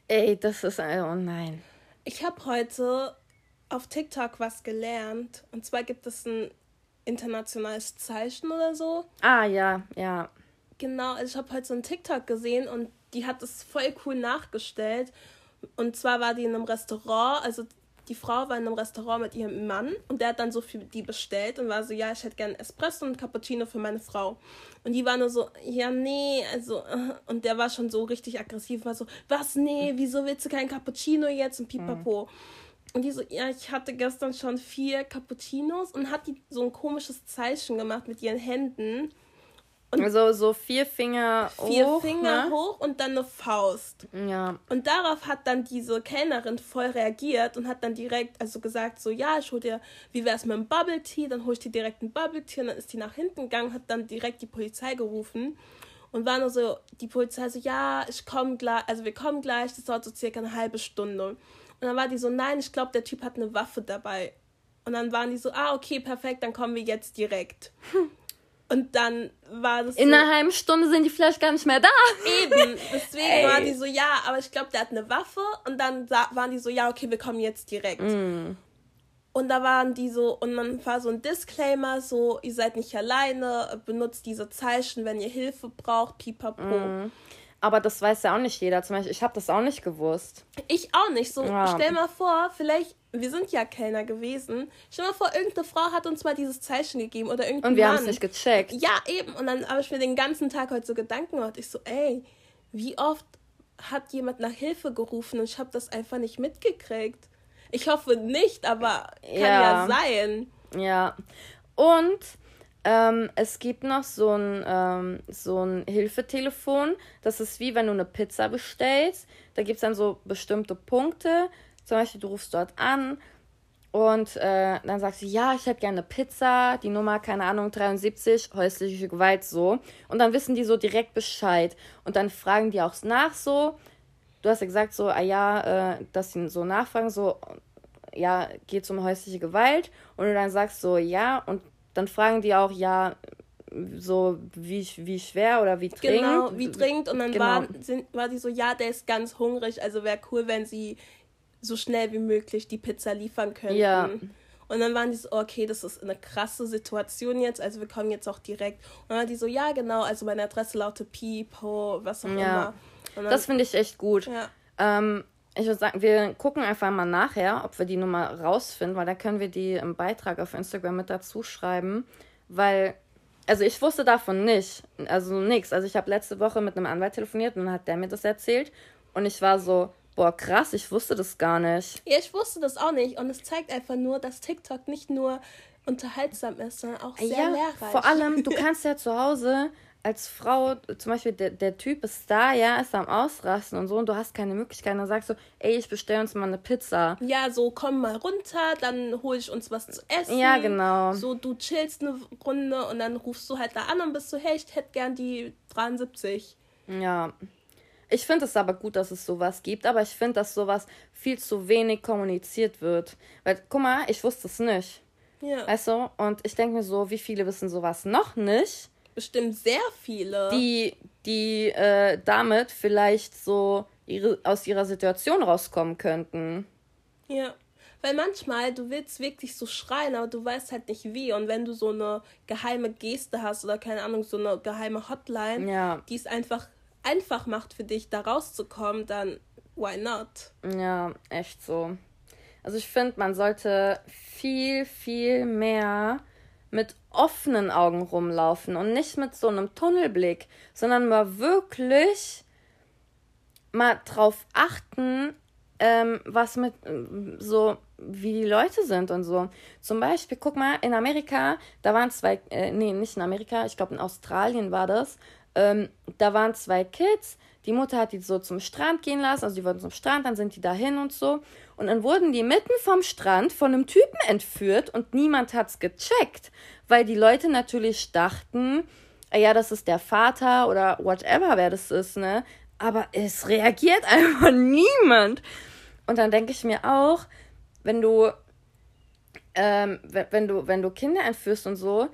Ey, das ist, oh nein. Ich habe heute auf TikTok was gelernt. Und zwar gibt es ein internationales Zeichen oder so. Ah, ja, ja. Genau, also ich habe heute so einen TikTok gesehen und die hat es voll cool nachgestellt. Und zwar war die in einem Restaurant, also die Frau war in einem Restaurant mit ihrem Mann und der hat dann so für die bestellt und war so, ja, ich hätte gerne Espresso und Cappuccino für meine Frau. Und die war nur so, ja, nee, also, äh, und der war schon so richtig aggressiv, war so, was, nee, wieso willst du kein Cappuccino jetzt und pipapo. Mhm. Und die so, ja, ich hatte gestern schon vier Cappuccinos und hat die so ein komisches Zeichen gemacht mit ihren Händen. Und also so vier Finger vier hoch. Vier Finger ne? hoch und dann eine Faust. Ja. Und darauf hat dann diese Kellnerin voll reagiert und hat dann direkt also gesagt, so, ja, ich hol dir, wie wär's mit einem Bubble Tea? Dann hol ich dir direkt ein Bubble Tea und dann ist die nach hinten gegangen, hat dann direkt die Polizei gerufen und war nur so, die Polizei so, ja, ich komme gleich, also wir kommen gleich, das dauert so circa eine halbe Stunde. Und dann war die so, nein, ich glaube, der Typ hat eine Waffe dabei. Und dann waren die so, ah, okay, perfekt, dann kommen wir jetzt direkt. Und dann war das. In so, einer halben Stunde sind die vielleicht gar nicht mehr da. Eben. Deswegen Ey. waren die so, ja, aber ich glaube, der hat eine Waffe. Und dann waren die so, ja, okay, wir kommen jetzt direkt. Mm. Und da waren die so, und man war so ein Disclaimer, so, ihr seid nicht alleine, benutzt diese Zeichen, wenn ihr Hilfe braucht, pipapo. Mm. Aber das weiß ja auch nicht jeder. Zum Beispiel, ich habe das auch nicht gewusst. Ich auch nicht. So, ja. stell mal vor, vielleicht, wir sind ja Kellner gewesen. Stell mal vor, irgendeine Frau hat uns mal dieses Zeichen gegeben oder irgendein Und wir haben es nicht gecheckt. Ja, eben. Und dann habe ich mir den ganzen Tag heute so Gedanken gemacht. Ich so, ey, wie oft hat jemand nach Hilfe gerufen und ich habe das einfach nicht mitgekriegt. Ich hoffe nicht, aber kann ja, ja sein. Ja. Und Ähm, es gibt noch so ein, ähm, so ein Hilfetelefon. Das ist wie wenn du eine Pizza bestellst. Da gibt es dann so bestimmte Punkte. Zum Beispiel, du rufst dort an und äh, dann sagst du, ja, ich hätte gerne eine Pizza, die Nummer, keine Ahnung, 73, häusliche Gewalt so. Und dann wissen die so direkt Bescheid. Und dann fragen die auch nach so. Du hast ja gesagt so, ah ja, äh, dass sie so nachfragen, so, ja, geht es um häusliche Gewalt. Und du dann sagst so, ja, und dann fragen die auch, ja, so wie, wie schwer oder wie dringend. Genau, wie dringend. Und dann genau. war, sind, war die so, ja, der ist ganz hungrig, also wäre cool, wenn sie so schnell wie möglich die Pizza liefern könnten. Ja. Und dann waren die so, okay, das ist eine krasse Situation jetzt, also wir kommen jetzt auch direkt. Und dann waren die so, ja, genau, also meine Adresse lautet Pipo, was auch ja. immer. Dann, das finde ich echt gut. Ja. Ähm, ich würde sagen, wir gucken einfach mal nachher, ob wir die Nummer rausfinden, weil da können wir die im Beitrag auf Instagram mit dazu schreiben. Weil, also ich wusste davon nicht, also nichts. Also ich habe letzte Woche mit einem Anwalt telefoniert und dann hat der mir das erzählt. Und ich war so, boah, krass, ich wusste das gar nicht. Ja, ich wusste das auch nicht. Und es zeigt einfach nur, dass TikTok nicht nur unterhaltsam ist, sondern auch sehr ja, lehrreich. Vor allem, du kannst ja zu Hause als Frau, zum Beispiel der, der Typ ist da, ja, ist am Ausrasten und so und du hast keine Möglichkeit, dann sagst du, ey, ich bestelle uns mal eine Pizza. Ja, so komm mal runter, dann hole ich uns was zu essen. Ja, genau. So, du chillst eine Runde und dann rufst du halt da an und bist so, hey, ich hätte gern die 73. Ja. Ich finde es aber gut, dass es sowas gibt, aber ich finde, dass sowas viel zu wenig kommuniziert wird. Weil, guck mal, ich wusste es nicht. Ja. Weißt du? Und ich denke mir so, wie viele wissen sowas noch nicht? Bestimmt sehr viele. Die, die äh, damit vielleicht so ihre, aus ihrer Situation rauskommen könnten. Ja. Weil manchmal, du willst wirklich so schreien, aber du weißt halt nicht wie. Und wenn du so eine geheime Geste hast oder keine Ahnung, so eine geheime Hotline, ja. die es einfach einfach macht für dich, da rauszukommen, dann why not? Ja, echt so. Also ich finde, man sollte viel, viel mehr mit offenen Augen rumlaufen und nicht mit so einem Tunnelblick, sondern mal wirklich mal drauf achten, ähm, was mit so wie die Leute sind und so. Zum Beispiel, guck mal, in Amerika, da waren zwei, äh, nee, nicht in Amerika, ich glaube in Australien war das, ähm, da waren zwei Kids, die Mutter hat die so zum Strand gehen lassen, also die wollten zum Strand, dann sind die dahin und so. Und dann wurden die mitten vom Strand von einem Typen entführt und niemand hat's gecheckt, weil die Leute natürlich dachten, äh, ja, das ist der Vater oder whatever, wer das ist, ne? Aber es reagiert einfach niemand. Und dann denke ich mir auch, wenn du, ähm, wenn du, wenn du Kinder entführst und so,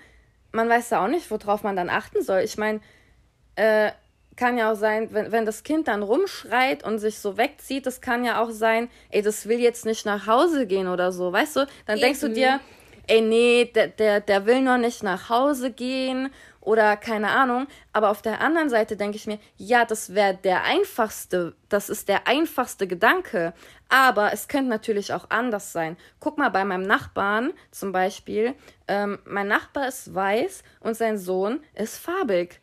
man weiß ja auch nicht, worauf man dann achten soll. Ich meine, äh, kann ja auch sein, wenn, wenn das Kind dann rumschreit und sich so wegzieht, das kann ja auch sein, ey, das will jetzt nicht nach Hause gehen oder so, weißt du? Dann Eben. denkst du dir, ey, nee, der, der, der will noch nicht nach Hause gehen oder keine Ahnung. Aber auf der anderen Seite denke ich mir, ja, das wäre der einfachste, das ist der einfachste Gedanke. Aber es könnte natürlich auch anders sein. Guck mal bei meinem Nachbarn zum Beispiel. Ähm, mein Nachbar ist weiß und sein Sohn ist farbig.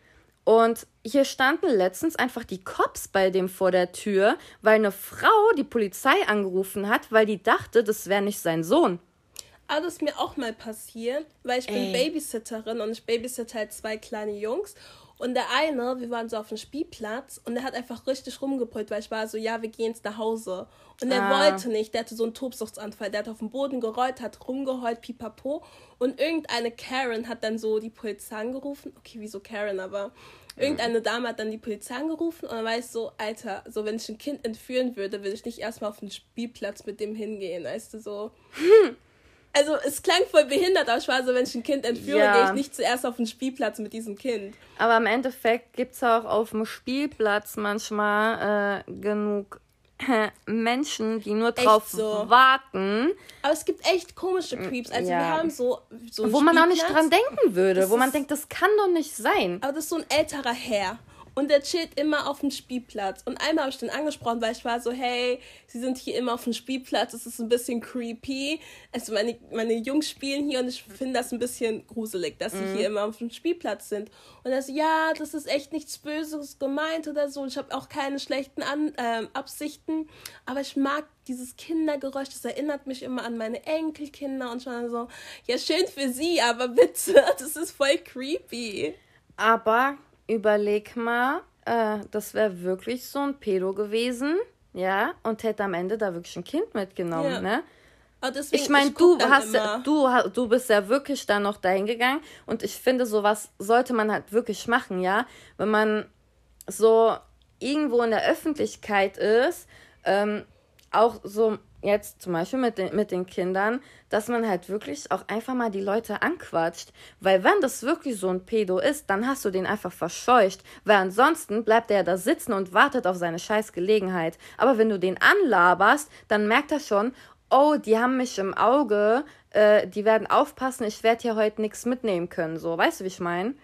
Und hier standen letztens einfach die Cops bei dem vor der Tür, weil eine Frau die Polizei angerufen hat, weil die dachte, das wäre nicht sein Sohn. Aber das ist mir auch mal passiert, weil ich bin Babysitterin und ich babysitte halt zwei kleine Jungs. Und der eine, wir waren so auf dem Spielplatz und der hat einfach richtig rumgebrüllt, weil ich war so, ja, wir gehen jetzt nach Hause. Und er ah. wollte nicht, der hatte so einen Tobsuchtsanfall, der hat auf dem Boden gerollt, hat rumgeheult, pipapo. Und irgendeine Karen hat dann so die Polizei angerufen. Okay, wieso Karen, aber irgendeine Dame hat dann die Polizei angerufen und dann war ich so, Alter, so wenn ich ein Kind entführen würde, würde ich nicht erstmal auf den Spielplatz mit dem hingehen, weißt du, so. Hm also es klang voll behindert, aber ich war so, wenn ich ein Kind entführe, ja. gehe ich nicht zuerst auf den Spielplatz mit diesem Kind. Aber im Endeffekt gibt es auch auf dem Spielplatz manchmal äh, genug äh, Menschen, die nur drauf so. warten. Aber es gibt echt komische Creeps. Also ja. wir haben so, so Wo man auch nicht dran denken würde, wo man denkt, das kann doch nicht sein. Aber das ist so ein älterer Herr. Und der chillt immer auf dem Spielplatz. Und einmal habe ich den angesprochen, weil ich war so, hey, sie sind hier immer auf dem Spielplatz, es ist ein bisschen creepy. Also meine, meine Jungs spielen hier und ich finde das ein bisschen gruselig, dass sie mhm. hier immer auf dem Spielplatz sind. Und er so, ja, das ist echt nichts Böses gemeint oder so. Ich habe auch keine schlechten An äh, Absichten, aber ich mag dieses Kindergeräusch, das erinnert mich immer an meine Enkelkinder und war so, ja, schön für sie, aber bitte, das ist voll creepy. Aber überleg mal, äh, das wäre wirklich so ein Pedo gewesen, ja, und hätte am Ende da wirklich ein Kind mitgenommen, ja. ne? Deswegen, ich meine, du hast ja, du, du bist ja wirklich da noch dahin gegangen und ich finde, sowas sollte man halt wirklich machen, ja. Wenn man so irgendwo in der Öffentlichkeit ist, ähm, auch so jetzt zum Beispiel mit den, mit den Kindern, dass man halt wirklich auch einfach mal die Leute anquatscht. Weil wenn das wirklich so ein Pedo ist, dann hast du den einfach verscheucht. Weil ansonsten bleibt er da sitzen und wartet auf seine scheiß Gelegenheit. Aber wenn du den anlaberst, dann merkt er schon, oh, die haben mich im Auge, äh, die werden aufpassen, ich werde hier heute nichts mitnehmen können. So, weißt du, wie ich meine?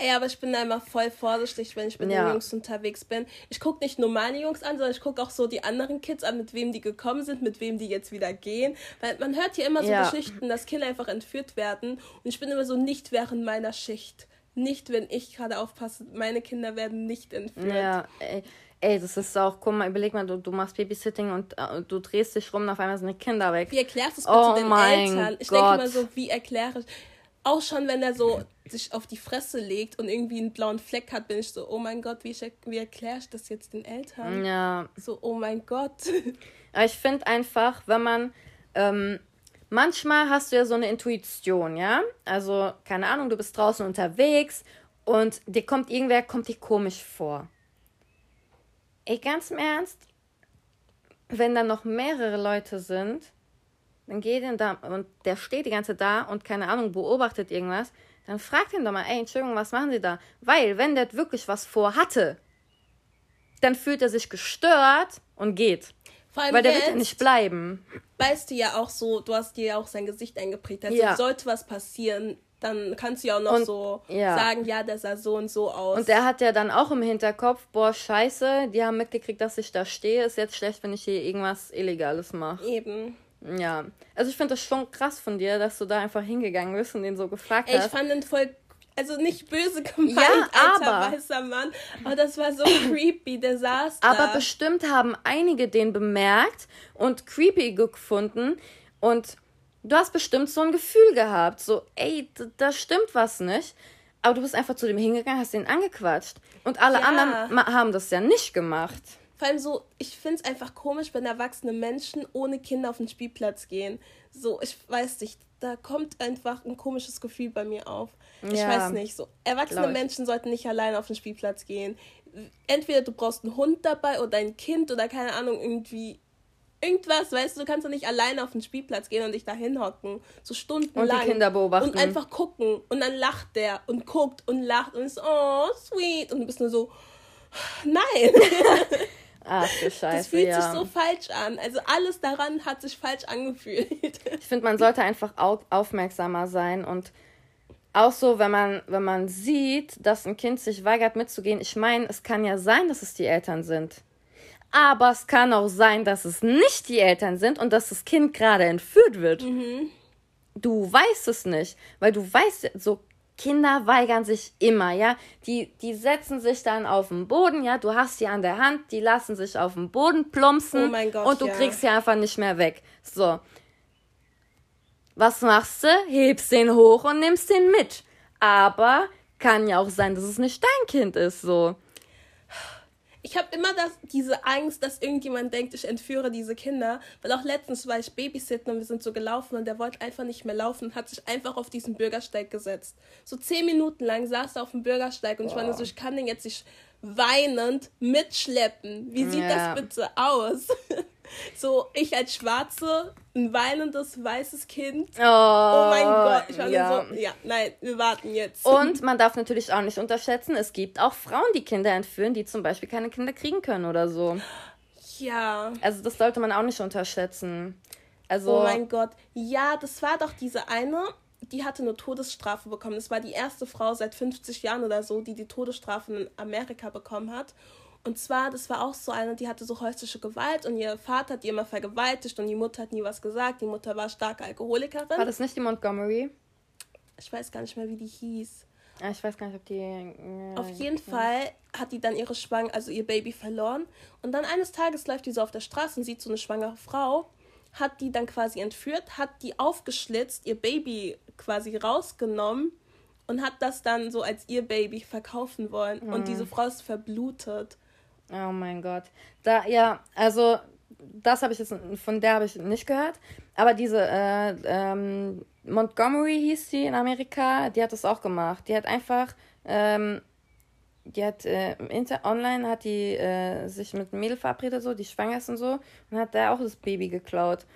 Ey, aber ich bin da immer voll vorsichtig, wenn ich mit ja. den Jungs unterwegs bin. Ich gucke nicht nur meine Jungs an, sondern ich gucke auch so die anderen Kids an, mit wem die gekommen sind, mit wem die jetzt wieder gehen. Weil man hört hier immer so ja. Geschichten, dass Kinder einfach entführt werden. Und ich bin immer so nicht während meiner Schicht. Nicht, wenn ich gerade aufpasse. Meine Kinder werden nicht entführt. Ja, ey. Ey, das ist auch, guck mal, überleg mal, du, du machst Babysitting und uh, du drehst dich rum und auf einmal sind die Kinder weg. Wie erklärst du es bitte oh den Eltern? Ich denke mal so, wie erkläre ich auch schon, wenn er so sich auf die Fresse legt und irgendwie einen blauen Fleck hat, bin ich so, oh mein Gott, wie, wie erkläre ich das jetzt den Eltern? Ja. So, oh mein Gott. Aber ich finde einfach, wenn man, ähm, manchmal hast du ja so eine Intuition, ja? Also, keine Ahnung, du bist draußen unterwegs und dir kommt irgendwer, kommt dir komisch vor. Ey, ganz im Ernst, wenn da noch mehrere Leute sind, dann geht ihn da und der steht die ganze da und keine Ahnung, beobachtet irgendwas, dann fragt ihn doch mal, ey, Entschuldigung, was machen Sie da? Weil, wenn der wirklich was vorhatte, dann fühlt er sich gestört und geht. Weil der wird ja nicht bleiben. Weißt du ja auch so, du hast dir ja auch sein Gesicht eingeprägt. Also ja. sollte was passieren, dann kannst du ja auch noch und, so ja. sagen, ja, der sah so und so aus. Und der hat ja dann auch im Hinterkopf, boah, scheiße, die haben mitgekriegt, dass ich da stehe, ist jetzt schlecht, wenn ich hier irgendwas Illegales mache. Eben. Ja, also ich finde das schon krass von dir, dass du da einfach hingegangen bist und den so gefragt Ey, hast. Ich fand den voll, also nicht böse gemeint, ja, alter aber, weißer Mann, aber das war so creepy, der saß da. Aber bestimmt haben einige den bemerkt und creepy gefunden und du hast bestimmt so ein Gefühl gehabt, so, ey, da stimmt was nicht. Aber du bist einfach zu dem hingegangen, hast den angequatscht. Und alle ja. anderen haben das ja nicht gemacht. Vor allem so, ich finde es einfach komisch, wenn erwachsene Menschen ohne Kinder auf den Spielplatz gehen. So, ich weiß nicht, da kommt einfach ein komisches Gefühl bei mir auf. Ich ja, weiß nicht, so, erwachsene Menschen sollten nicht alleine auf den Spielplatz gehen. Entweder du brauchst einen Hund dabei oder ein Kind oder keine Ahnung, irgendwie irgendwas, weißt du, du kannst doch nicht alleine auf den Spielplatz gehen und dich da hinhocken, so stundenlang. Und die Kinder beobachten. Und einfach gucken. Und dann lacht der und guckt und lacht und ist, oh, sweet. Und du bist nur so, nein. Ach du Scheiße. Das fühlt ja. sich so falsch an. Also alles daran hat sich falsch angefühlt. Ich finde, man sollte einfach aufmerksamer sein und auch so, wenn man, wenn man sieht, dass ein Kind sich weigert mitzugehen. Ich meine, es kann ja sein, dass es die Eltern sind. Aber es kann auch sein, dass es nicht die Eltern sind und dass das Kind gerade entführt wird. Mhm. Du weißt es nicht, weil du weißt, so Kinder weigern sich immer, ja. Die, die setzen sich dann auf den Boden, ja. Du hast sie an der Hand, die lassen sich auf den Boden plumpsen. Oh mein Gott, und du ja. kriegst sie einfach nicht mehr weg. So. Was machst du? Hebst den hoch und nimmst den mit. Aber kann ja auch sein, dass es nicht dein Kind ist, so ich habe immer das, diese Angst, dass irgendjemand denkt, ich entführe diese Kinder. Weil auch letztens war ich Babysitten und wir sind so gelaufen und der wollte einfach nicht mehr laufen und hat sich einfach auf diesen Bürgersteig gesetzt. So zehn Minuten lang saß er auf dem Bürgersteig und ich war so, ich kann den jetzt nicht weinend mitschleppen. Wie sieht ja. das bitte aus? So, ich als Schwarze, ein weinendes weißes Kind. Oh, oh mein Gott. Ich war ja. so, ja, nein, wir warten jetzt. Und man darf natürlich auch nicht unterschätzen, es gibt auch Frauen, die Kinder entführen, die zum Beispiel keine Kinder kriegen können oder so. Ja. Also das sollte man auch nicht unterschätzen. Also, oh mein Gott. Ja, das war doch diese eine, die hatte eine Todesstrafe bekommen. Das war die erste Frau seit 50 Jahren oder so, die die Todesstrafe in Amerika bekommen hat. Und zwar, das war auch so eine, die hatte so häusliche Gewalt und ihr Vater hat die immer vergewaltigt und die Mutter hat nie was gesagt. Die Mutter war starke Alkoholikerin. War das nicht die Montgomery? Ich weiß gar nicht mehr, wie die hieß. Ja, ich weiß gar nicht, ob die. Ja, auf jeden ja. Fall hat die dann ihre Schwang, also ihr Baby verloren. Und dann eines Tages läuft die so auf der Straße und sieht so eine schwangere Frau, hat die dann quasi entführt, hat die aufgeschlitzt, ihr Baby quasi rausgenommen und hat das dann so als ihr Baby verkaufen wollen. Hm. Und diese Frau ist verblutet. Oh mein Gott. Da, ja, also das habe ich jetzt, von der habe ich nicht gehört. Aber diese äh, ähm, Montgomery hieß sie in Amerika, die hat das auch gemacht. Die hat einfach, ähm, die hat äh, inter online hat die äh, sich mit einem Mädel verabredet, so, die schwanger ist und so, und hat da auch das Baby geklaut.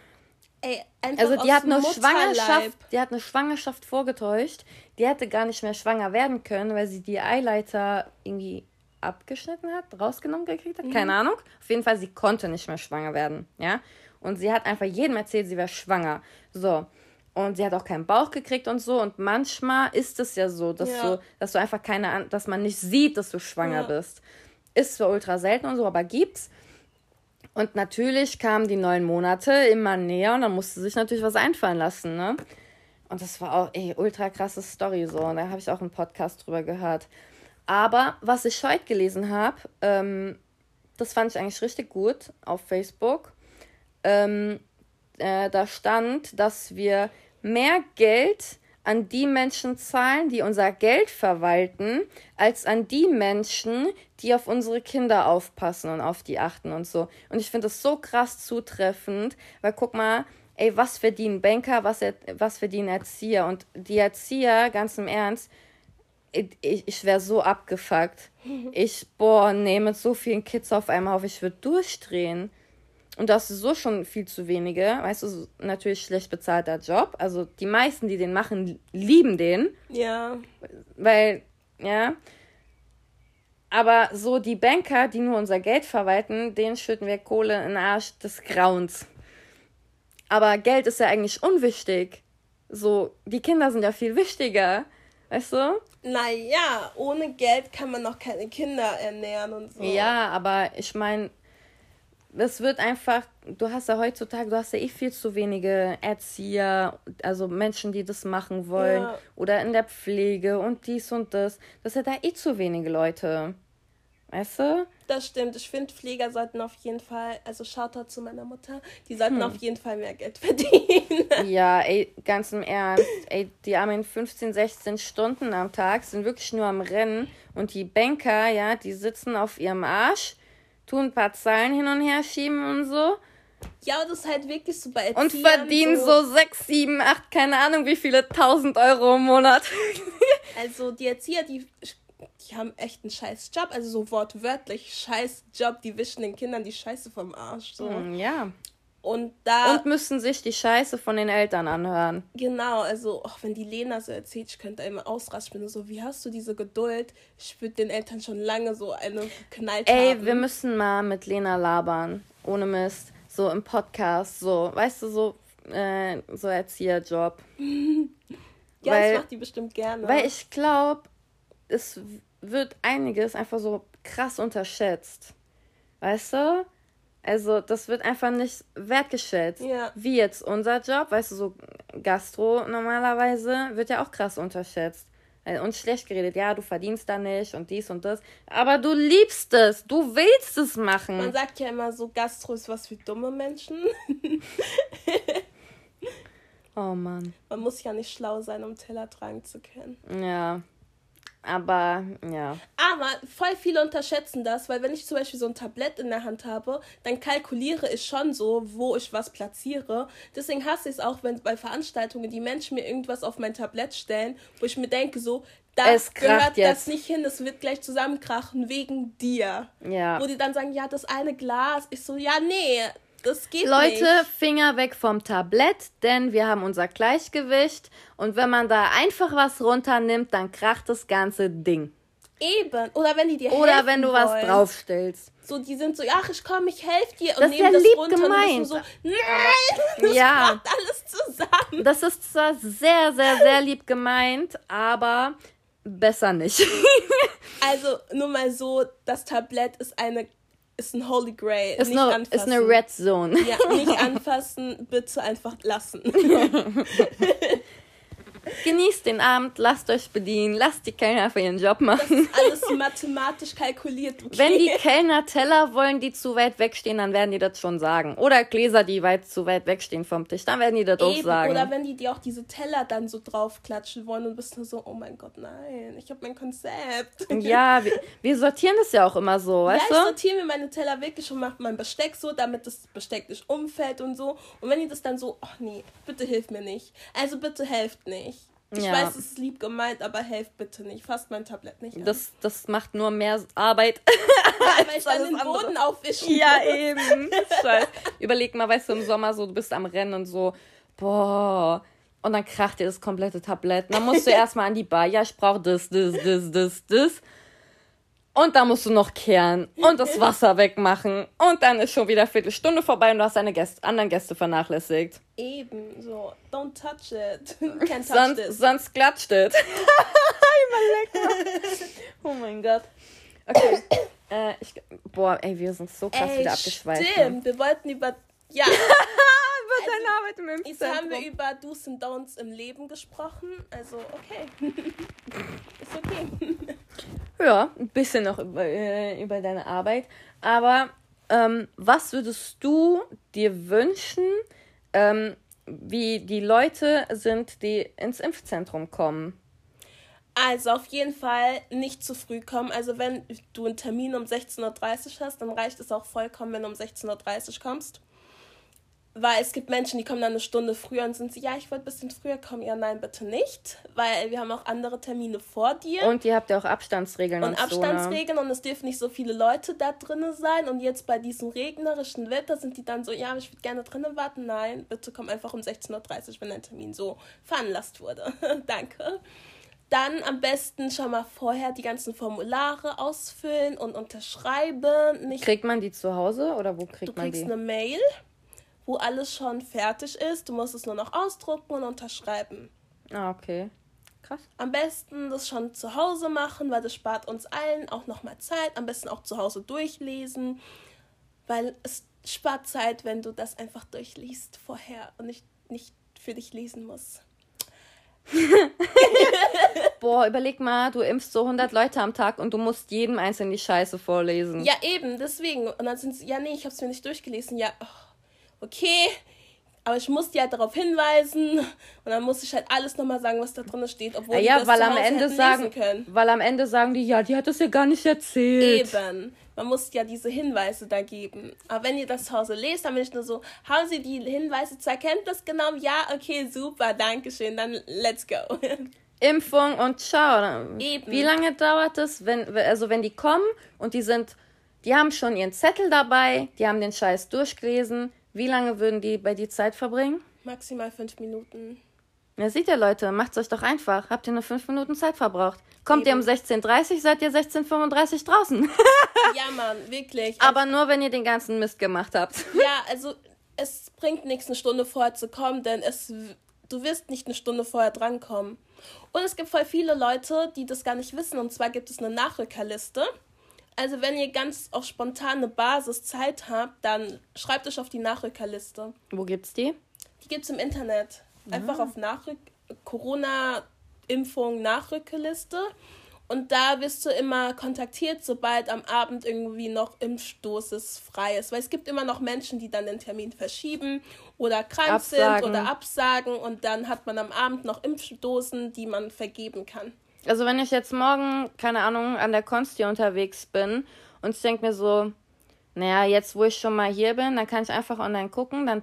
Ey, also die hat eine Schwangerschaft, die hat eine Schwangerschaft vorgetäuscht. Die hätte gar nicht mehr schwanger werden können, weil sie die Eileiter irgendwie abgeschnitten hat, rausgenommen gekriegt hat, mhm. keine Ahnung. Auf jeden Fall, sie konnte nicht mehr schwanger werden, ja. Und sie hat einfach jedem erzählt, sie wäre schwanger. So. Und sie hat auch keinen Bauch gekriegt und so. Und manchmal ist es ja so, dass ja. du, dass du einfach keine, dass man nicht sieht, dass du schwanger ja. bist. Ist zwar ultra selten und so, aber gibt's. Und natürlich kamen die neun Monate immer näher und dann musste sich natürlich was einfallen lassen, ne? Und das war auch, ey, ultra krasse Story so. Und da habe ich auch einen Podcast drüber gehört. Aber was ich heute gelesen habe, ähm, das fand ich eigentlich richtig gut auf Facebook. Ähm, äh, da stand, dass wir mehr Geld an die Menschen zahlen, die unser Geld verwalten, als an die Menschen, die auf unsere Kinder aufpassen und auf die achten und so. Und ich finde das so krass zutreffend, weil guck mal, ey, was verdienen Banker, was, was verdienen Erzieher? Und die Erzieher, ganz im Ernst, ich, ich wäre so abgefuckt. Ich, boah, nee, mit so vielen Kids auf einmal auf, ich würde durchdrehen. Und das ist so schon viel zu wenige. Weißt du, natürlich schlecht bezahlter Job. Also die meisten, die den machen, lieben den. Ja. Weil, ja. Aber so die Banker, die nur unser Geld verwalten, denen schütten wir Kohle in den Arsch des Grauens. Aber Geld ist ja eigentlich unwichtig. So, die Kinder sind ja viel wichtiger. Weißt du? Naja, ohne Geld kann man noch keine Kinder ernähren und so. Ja, aber ich meine, es wird einfach, du hast ja heutzutage, du hast ja eh viel zu wenige Erzieher, also Menschen, die das machen wollen. Ja. Oder in der Pflege und dies und das. Das sind da eh zu wenige Leute. Weißt du? Das stimmt. Ich finde, Pfleger sollten auf jeden Fall, also Shoutout zu meiner Mutter, die sollten hm. auf jeden Fall mehr Geld verdienen. Ja, ey, ganz im Ernst. Ey, die haben in 15, 16 Stunden am Tag, sind wirklich nur am Rennen. Und die Banker, ja, die sitzen auf ihrem Arsch tun ein paar Zahlen hin und her schieben und so. Ja, das ist halt wirklich so bei Erziehern Und verdienen so, so 6, 7, 8, keine Ahnung wie viele tausend Euro im Monat. also die Erzieher, die, die haben echt einen scheiß Job. Also so wortwörtlich scheiß Job. Die wischen den Kindern die Scheiße vom Arsch. So. Hm, ja. Und da. Und müssen sich die Scheiße von den Eltern anhören. Genau, also auch wenn die Lena so erzählt, ich könnte immer ausrasten. Ich bin so, wie hast du diese Geduld? Ich würde den Eltern schon lange so eine geknallt Ey, haben. wir müssen mal mit Lena labern. Ohne Mist. So im Podcast, so, weißt du, so, äh, so Erzieherjob. ja, weil, das macht die bestimmt gerne. Weil ich glaube, es wird einiges einfach so krass unterschätzt. Weißt du? Also, das wird einfach nicht wertgeschätzt. Ja. Wie jetzt unser Job, weißt du, so Gastro normalerweise wird ja auch krass unterschätzt. Äh, und schlecht geredet, ja, du verdienst da nicht und dies und das. Aber du liebst es, du willst es machen. Man sagt ja immer so, Gastro ist was für dumme Menschen. oh Mann. Man muss ja nicht schlau sein, um Teller tragen zu können. Ja. Aber ja. Aber voll viele unterschätzen das, weil wenn ich zum Beispiel so ein Tablett in der Hand habe, dann kalkuliere ich schon so, wo ich was platziere. Deswegen hasse ich es auch, wenn bei Veranstaltungen die Menschen mir irgendwas auf mein Tablett stellen, wo ich mir denke, so, da gehört jetzt. das nicht hin, es wird gleich zusammenkrachen wegen dir. Ja. Wo die dann sagen, ja, das eine Glas. Ich so, ja, nee, das geht Leute, nicht. Finger weg vom Tablett, denn wir haben unser Gleichgewicht und wenn man da einfach was runternimmt, dann kracht das ganze Ding. Eben. Oder wenn die dir Oder wenn du wollen. was draufstellst. So, die sind so, ach, ich komm, ich helfe dir und das nehmen ja das runter gemeint. und so, nein, das ja. alles zusammen. Das ist zwar sehr, sehr, sehr lieb gemeint, aber besser nicht. Also nur mal so, das Tablett ist eine ist ein Holy Grail. Ist nicht eine, anfassen. ist eine Red Zone. Ja, nicht anfassen, bitte einfach lassen. Genießt den Abend, lasst euch bedienen, lasst die Kellner für ihren Job machen. Alles mathematisch kalkuliert. Okay. Wenn die Kellner Teller wollen, die zu weit wegstehen, dann werden die das schon sagen. Oder Gläser, die weit zu weit wegstehen vom Tisch, dann werden die das auch Eben, sagen. oder wenn die dir auch diese Teller dann so draufklatschen wollen und bist nur so, oh mein Gott, nein, ich habe mein Konzept. ja, wir, wir sortieren das ja auch immer so, Ja, weißt ich du? sortiere mir meine Teller wirklich und mache mein Besteck so, damit das Besteck nicht umfällt und so. Und wenn die das dann so, ach nee, bitte hilf mir nicht. Also bitte helft nicht. Ich Ja. weiß, es ist lieb gemeint, aber helft bitte nicht. Fasst mein Tablett nicht an. Das, das macht nur mehr Arbeit. weil ich dann den andere. Boden aufwischen ja, muss. eben. Überleg mal, weißt du, im Sommer so, du bist am Rennen und so, boah. Und dann kracht dir das komplette Tablett. Dann musst du erstmal an die Bar. Ja, ich brauch das, das, das, das, das. Und dann musst du noch kehren und das Wasser wegmachen. Und dann ist schon wieder eine Viertelstunde vorbei und du hast deine Gäste, anderen Gäste vernachlässigt. Eben, so, don't touch it. Can't touch Sonst, this. sonst klatscht mal. Oh mein Gott. Okay. äh, ich, boah, ey, wir sind so krass Ey, wieder abgeschweift. ne? stimmt, wir wollten über, ja, Über deine Arbeit im jetzt haben wir Impfzentrum. über Do's und Don'ts im Leben gesprochen. Also, okay. Ist okay. Ja, ein bisschen noch über, äh, über deine Arbeit. Aber ähm, was würdest du dir wünschen, ähm, wie die Leute sind, die ins Impfzentrum kommen? Also auf jeden Fall nicht zu früh kommen. Also wenn du einen Termin um 16.30 Uhr hast, dann reicht es auch vollkommen, wenn du um 16.30 Uhr kommst. Weil es gibt Menschen, die kommen dann eine Stunde früher und sind so, ja, ich wollte ein bisschen früher kommen. Ja, nein, bitte nicht. Weil wir haben auch andere Termine vor dir. Und ihr habt ja auch Abstandsregeln und, und so. Ne? Abstandsregeln und es dürfen nicht so viele Leute da drinnen sein. Und jetzt bei diesem regnerischen Wetter sind die dann so, ja, ich würde gerne drinnen warten. Nein, bitte komm einfach um 16.30 Uhr, wenn dein Termin so veranlasst wurde. Danke. Dann am besten schon mal vorher die ganzen Formulare ausfüllen und unterschreiben. Nicht, Kriegt man die zu Hause oder wo kriegt du man kriegst die? eine Mail, wo alles schon fertig ist. Du musst es nur noch ausdrucken und unterschreiben. Ah, okay. Krass. Am besten das schon zu Hause machen, weil das spart uns allen auch nochmal Zeit. Am besten auch zu Hause durchlesen, weil es spart Zeit, wenn du das einfach durchliest vorher und nicht, nicht für dich lesen musst. Boah, überleg mal, du impfst so 100 Leute am Tag und du musst jedem einzeln die Scheiße vorlesen. Ja, eben, deswegen. Und dann sind sie, ja, nee, ich hab's mir nicht durchgelesen. Ja, ach, okay. Aber ich muss die halt darauf hinweisen. Und dann muss ich halt alles nochmal sagen, was da drin steht, obwohl Ah die ja, das weil zu am Ende sagen, lesen können. weil am Ende sagen die, ja, die hat das ja gar nicht erzählt. Eben. Man muss ja diese Hinweise da geben. Aber wenn ihr das zu Hause lest, dann bin ich nur so, haben Sie die Hinweise zur Kenntnis genommen? Ja, okay, super, danke schön, dann let's go. Impfung und ciao. Eben. Wie lange dauert es, wenn, also wenn die kommen und die sind, die haben schon ihren Zettel dabei, die haben den Scheiß durchgelesen. Wie lange würden die bei die Zeit verbringen? Maximal fünf Minuten. Ja, seht ihr Leute, macht's euch doch einfach. Habt ihr nur fünf Minuten Zeit verbraucht. Kommt ihr um Eben. 16.30 Uhr, seid ihr 16.35 Uhr draußen. Ja, Mann, wirklich. Aber nur, wenn ihr den ganzen Mist gemacht habt. Ja, also es bringt nichts, eine Stunde vorher zu kommen, denn es, du wirst nicht eine Stunde vorher drankommen. Und es gibt voll viele Leute, die das gar nicht wissen. Und zwar gibt es eine Nachrückerliste. Also wenn ihr ganz auf spontane Basis Zeit habt, dann schreibt euch auf die Nachrückerliste. Wo gibt's die? Die gibt es im Internet. Einfach auf Nachrück Corona-Impfung Nachrückeliste. Und da wirst du immer kontaktiert, sobald am Abend irgendwie noch Impfstoßes frei ist. Weil es gibt immer noch Menschen, die dann den Termin verschieben oder krank Absagen. sind oder absagen. Und dann hat man am Abend noch Impfdosen, die man vergeben kann. Also wenn ich jetzt morgen, keine Ahnung, an der Konsti unterwegs bin und ich denke mir so, naja, jetzt wo ich schon mal hier bin, dann kann ich einfach online gucken, dann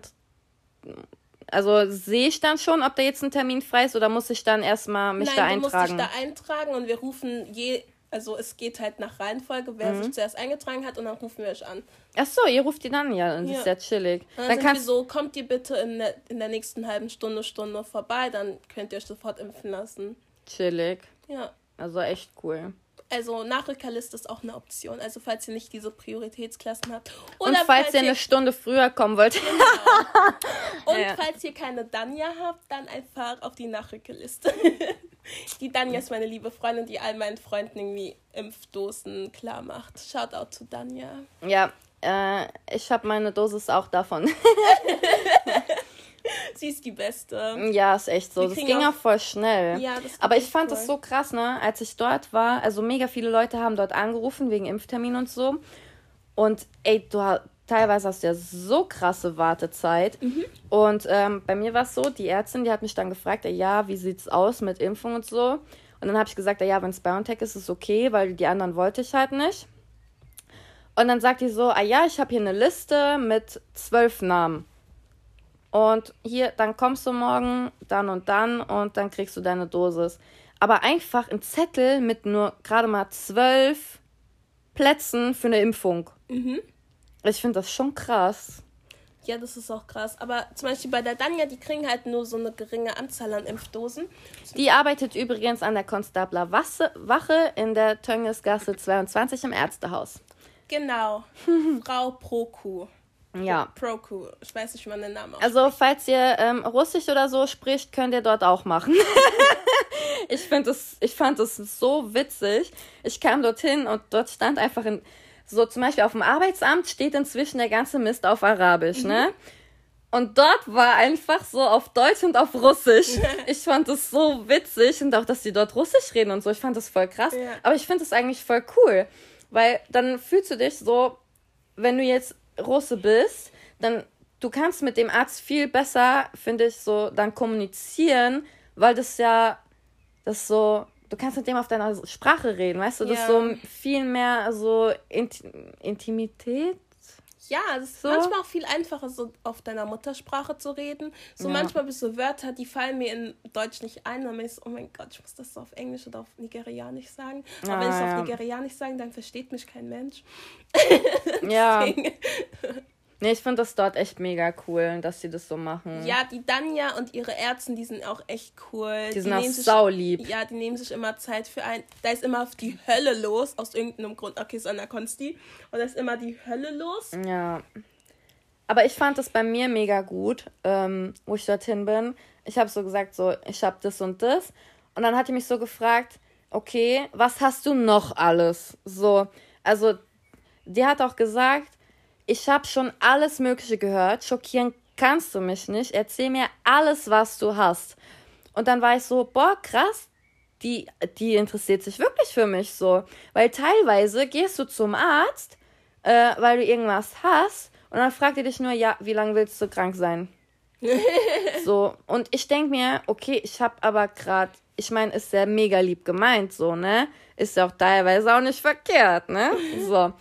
also sehe ich dann schon, ob da jetzt ein Termin frei ist oder muss ich dann erstmal mich Nein, da du musst eintragen? dich da eintragen und wir rufen je, also es geht halt nach Reihenfolge, wer Mhm. sich zuerst eingetragen hat und dann rufen wir euch an. Ach so, ihr ruft die dann ja, das Ja. ist ja chillig. Und dann, Dann kannst so, kommt ihr bitte in der, in der nächsten halben Stunde, Stunde vorbei, dann könnt ihr euch sofort impfen lassen. chillig. Ja. Also echt cool. Also Nachrückerliste ist auch eine Option. Also falls ihr nicht diese Prioritätsklassen habt. Oder Und falls, falls ihr eine Stunde früher kommen wollt. Genau. Und ja. falls ihr keine Danja habt, dann einfach auf die Nachrückerliste. die Danja ist meine liebe Freundin, die all meinen Freunden irgendwie Impfdosen klar macht. Shoutout zu Danja. Ja, äh, ich habe meine Dosis auch davon. Sie ist die Beste. Ja, ist echt so. Das ging auch voll schnell. Ja, das Aber ich fand es so krass, ne? Als ich dort war, also mega viele Leute haben dort angerufen wegen Impftermin und so. Und ey, du teilweise hast du ja so krasse Wartezeit. Mhm. Und ähm, bei mir war es so, die Ärztin, die hat mich dann gefragt, ja, wie sieht's aus mit Impfung und so. Und dann habe ich gesagt, ja, wenn es BioNTech ist, ist es okay, weil die anderen wollte ich halt nicht. Und dann sagt die so, ah ja, ich habe hier eine Liste mit zwölf Namen. Und hier, dann kommst du morgen, dann und dann und dann kriegst du deine Dosis. Aber einfach ein Zettel mit nur gerade mal zwölf Plätzen für eine Impfung. Mhm. Ich finde das schon krass. Ja, das ist auch krass. Aber zum Beispiel bei der Danja, die kriegen halt nur so eine geringe Anzahl an Impfdosen. Die arbeitet übrigens an der Konstabler Wache in der Töngesgasse 22 im Ärztehaus. Genau. Frau Proku. Ja. Proku. Ich weiß nicht, wie man den Namen ausspricht. Also, falls ihr ähm, Russisch oder so spricht, könnt ihr dort auch machen. ich, das, ich fand es so witzig. Ich kam dorthin und dort stand einfach in, so zum Beispiel auf dem Arbeitsamt steht inzwischen der ganze Mist auf Arabisch, ne? mhm. ne? Und dort war einfach so auf Deutsch und auf Russisch. Ich fand es so witzig und auch, dass die dort Russisch reden und so. Ich fand das voll krass. Ja. Aber ich finde es eigentlich voll cool. Weil dann fühlst du dich so, wenn du jetzt Russe bist, dann du kannst mit dem Arzt viel besser, finde ich, so dann kommunizieren, weil das ja das so, du kannst mit dem auf deiner Sprache reden, weißt du, das ja. so viel mehr so Int Intimität ja, es ist so. manchmal auch viel einfacher, so auf deiner Muttersprache zu reden. So ja. manchmal bist du Wörter, die fallen mir in Deutsch nicht ein. Dann bin ich so, oh mein Gott, ich muss das so auf Englisch oder auf Nigerianisch sagen. Aber ah, wenn ich es ja. auf Nigerianisch sage, dann versteht mich kein Mensch. ja. Nee, ich finde das dort echt mega cool, dass sie das so machen. Ja, die Danja und ihre Ärzte, die sind auch echt cool. Die, die sind auch saulieb. Ja, die nehmen sich immer Zeit für ein. Da ist immer die Hölle los, aus irgendeinem Grund. Okay, so an der Konsti. Und da ist immer die Hölle los. Ja. Aber ich fand das bei mir mega gut, ähm, wo ich dorthin bin. Ich habe so gesagt, so, ich habe das und das. Und dann hat die mich so gefragt, okay, was hast du noch alles? So, also, die hat auch gesagt, ich habe schon alles Mögliche gehört. Schockieren kannst du mich nicht. Erzähl mir alles, was du hast. Und dann war ich so, boah, krass, die, die interessiert sich wirklich für mich so. Weil teilweise gehst du zum Arzt, äh, weil du irgendwas hast, und dann fragt er dich nur, ja, wie lange willst du krank sein? so, und ich denke mir, okay, ich habe aber gerade, ich meine, ist ja mega lieb gemeint, so, ne? Ist ja auch teilweise auch nicht verkehrt, ne? So.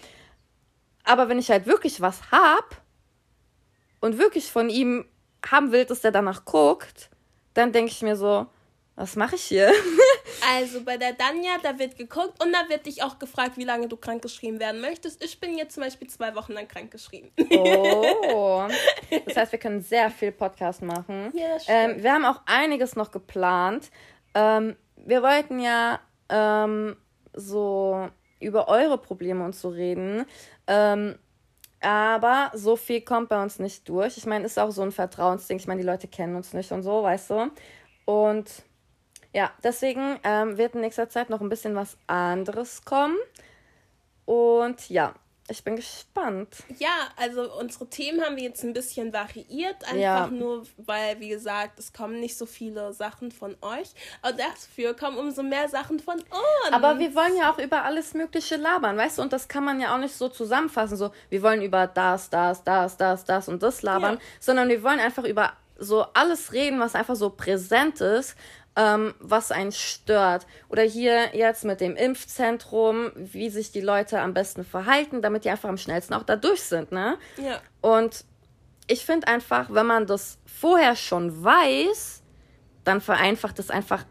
Aber wenn ich halt wirklich was hab und wirklich von ihm haben will, dass der danach guckt, dann denke ich mir so, was mache ich hier? also bei der Danja, da wird geguckt und da wird dich auch gefragt, wie lange du krankgeschrieben werden möchtest. Ich bin jetzt zum Beispiel zwei Wochen lang krankgeschrieben. Oh. Das heißt, wir können sehr viel Podcast machen. Ja, das ähm, stimmt. Ähm, wir haben auch einiges noch geplant. Ähm, wir wollten ja ähm, so über eure Probleme und so reden. Ähm, aber so viel kommt bei uns nicht durch. Ich meine, ist auch so ein Vertrauensding. Ich meine, die Leute kennen uns nicht und so, weißt du. Und ja, deswegen ähm, wird in nächster Zeit noch ein bisschen was anderes kommen. Und ja, ich bin gespannt. Ja, also unsere Themen haben wir jetzt ein bisschen variiert, einfach ja. nur, weil, wie gesagt, es kommen nicht so viele Sachen von euch. Aber dafür kommen umso mehr Sachen von uns. Aber wir wollen ja auch über alles Mögliche labern, weißt du? Und das kann man ja auch nicht so zusammenfassen, so, wir wollen über das, das, das, das, das und das labern, ja. sondern wir wollen einfach über so alles reden, was einfach so präsent ist, ähm, was einen stört. Oder hier jetzt mit dem Impfzentrum, wie sich die Leute am besten verhalten, damit die einfach am schnellsten auch da durch sind, ne? Ja. Und ich finde einfach, wenn man das vorher schon weiß, dann vereinfacht es einfach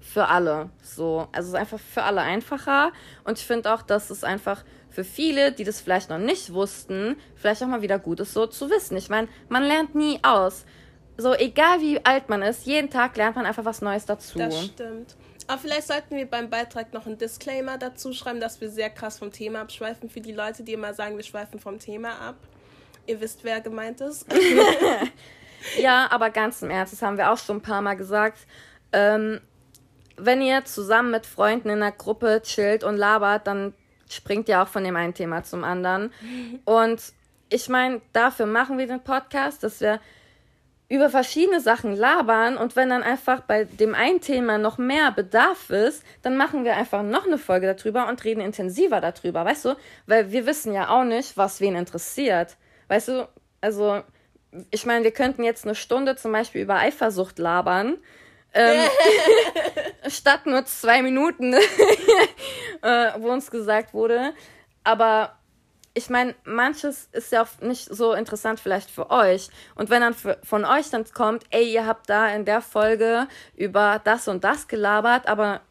für alle. So, also es ist einfach für alle einfacher. Und ich finde auch, dass es einfach für viele, die das vielleicht noch nicht wussten, vielleicht auch mal wieder gut ist, so zu wissen. Ich meine, man lernt nie aus so egal wie alt man ist, jeden Tag lernt man einfach was Neues dazu. Das stimmt. Aber vielleicht sollten wir beim Beitrag noch einen Disclaimer dazu schreiben, dass wir sehr krass vom Thema abschweifen. Für die Leute, die immer sagen, wir schweifen vom Thema ab. Ihr wisst, wer gemeint ist. ja, aber ganz im Ernst, das haben wir auch schon ein paar Mal gesagt. Ähm, wenn ihr zusammen mit Freunden in einer Gruppe chillt und labert, dann springt ihr auch von dem einen Thema zum anderen. Und ich meine, dafür machen wir den Podcast, dass wir über verschiedene Sachen labern und wenn dann einfach bei dem einen Thema noch mehr Bedarf ist, dann machen wir einfach noch eine Folge darüber und reden intensiver darüber, weißt du? Weil wir wissen ja auch nicht, was wen interessiert. Weißt du, also ich meine, wir könnten jetzt eine Stunde zum Beispiel über Eifersucht labern. Ähm, statt nur zwei Minuten, äh, wo uns gesagt wurde. Aber ich meine, manches ist ja auch nicht so interessant vielleicht für euch. Und wenn dann für, von euch dann kommt, ey, ihr habt da in der Folge über das und das gelabert, aber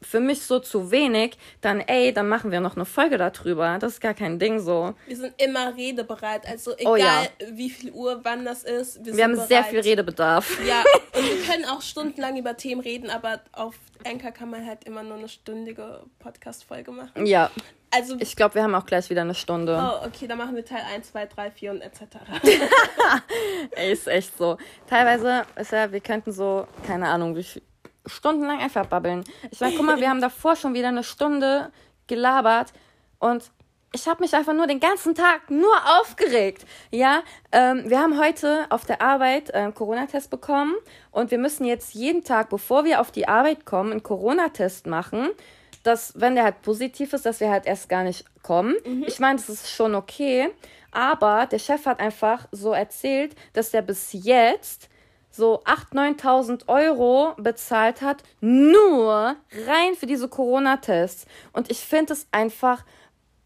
für mich so zu wenig, dann ey, dann machen wir noch eine Folge darüber. Das ist gar kein Ding so. Wir sind immer redebereit. Also egal, oh, ja. wie viel Uhr, wann das ist. Wir, wir haben bereit. sehr viel Redebedarf. Ja, und wir können auch stundenlang über Themen reden, aber auf Anchor kann man halt immer nur eine stündige Podcast-Folge machen. Ja. Also, ich glaube, wir haben auch gleich wieder eine Stunde. Oh, okay, dann machen wir Teil 1, 2, 3, 4 und etc. Ey, ist echt so. Teilweise ist ja, wir könnten so, keine Ahnung, wie viel, stundenlang einfach babbeln. Ich meine, guck mal, wir haben davor schon wieder eine Stunde gelabert und ich habe mich einfach nur den ganzen Tag nur aufgeregt. Ja, ähm, wir haben heute auf der Arbeit einen Corona-Test bekommen und wir müssen jetzt jeden Tag, bevor wir auf die Arbeit kommen, einen Corona-Test machen. Dass, wenn der halt positiv ist, dass wir halt erst gar nicht kommen. Mhm. Ich meine, das ist schon okay. Aber der Chef hat einfach so erzählt, dass der bis jetzt so 8.000, 9.000 Euro bezahlt hat, nur rein für diese Corona-Tests. Und ich finde es einfach,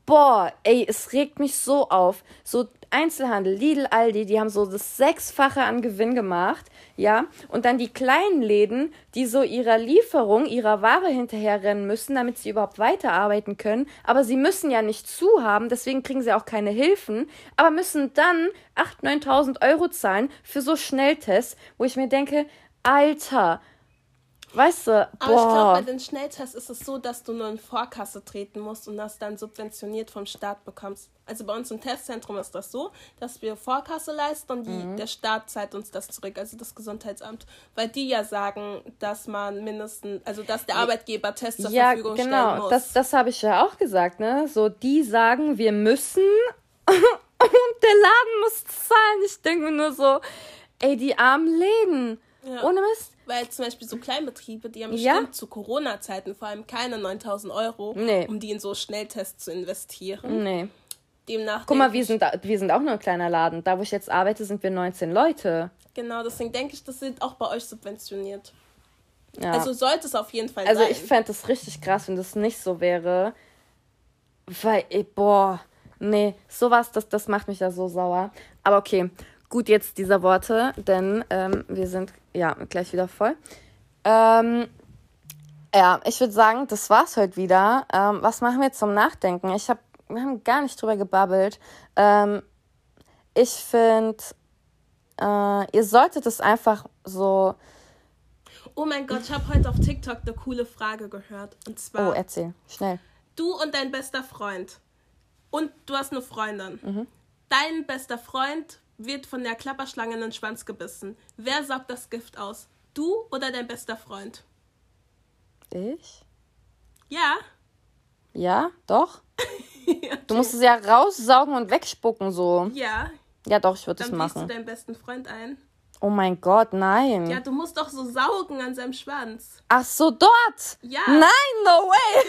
boah, ey, es regt mich so auf. So Einzelhandel, Lidl, Aldi, die haben so das Sechsfache an Gewinn gemacht, ja. Und dann die kleinen Läden, die so ihrer Lieferung, ihrer Ware hinterherrennen müssen, damit sie überhaupt weiterarbeiten können. Aber sie müssen ja nicht zu haben, deswegen kriegen sie auch keine Hilfen, aber müssen dann 8.000, 9.000 Euro zahlen für so Schnelltests, wo ich mir denke, Alter, Weißt du, boah. Aber ich glaube, bei den Schnelltests ist es so, dass du nur in Vorkasse treten musst und das dann subventioniert vom Staat bekommst. Also bei uns im Testzentrum ist das so, dass wir Vorkasse leisten und die, mhm. der Staat zahlt uns das zurück, also das Gesundheitsamt. Weil die ja sagen, dass man mindestens, also dass der Arbeitgeber Tests zur ja, Verfügung genau. stellen muss. Ja, genau, das, das habe ich ja auch gesagt, ne? So, die sagen, wir müssen und der Laden muss zahlen. Ich denke mir nur so, ey, die armen Läden. Ja. Ohne Mist weil zum Beispiel so Kleinbetriebe, die haben bestimmt ja? zu Corona-Zeiten vor allem keine 9000 Euro, nee. um die in so Schnelltests zu investieren. Nee. Demnach. Guck mal, wir sind, wir sind auch nur ein kleiner Laden. Da, wo ich jetzt arbeite, sind wir 19 Leute. Genau, deswegen denke ich, das sind auch bei euch subventioniert. Ja. Also sollte es auf jeden Fall also sein. Also ich fände es richtig krass, wenn das nicht so wäre. Weil, ey, boah, nee, sowas, das, das macht mich ja so sauer. Aber okay, gut jetzt dieser Worte, denn ähm, wir sind ja gleich wieder voll. Ähm, ja, ich würde sagen, das war's heute wieder. Ähm, was machen wir zum Nachdenken? Ich habe, wir haben gar nicht drüber gebabbelt. Ähm, ich finde, äh, ihr solltet es einfach so. Oh mein Gott, ich habe heute auf TikTok eine coole Frage gehört. Und zwar. Oh, erzähl, schnell. Du und dein bester Freund. Und du hast eine Freundin. Mhm. Dein bester Freund wird von der Klapperschlange in den Schwanz gebissen. Wer saugt das Gift aus? Du oder dein bester Freund? Ich? Ja. Ja, doch. okay. Du musst es ja raussaugen und wegspucken so. Ja. Ja, doch, ich würde es machen. Dann du deinen besten Freund ein. Oh mein Gott, nein. Ja, du musst doch so saugen an seinem Schwanz. Ach so, dort? Ja. Nein, no way.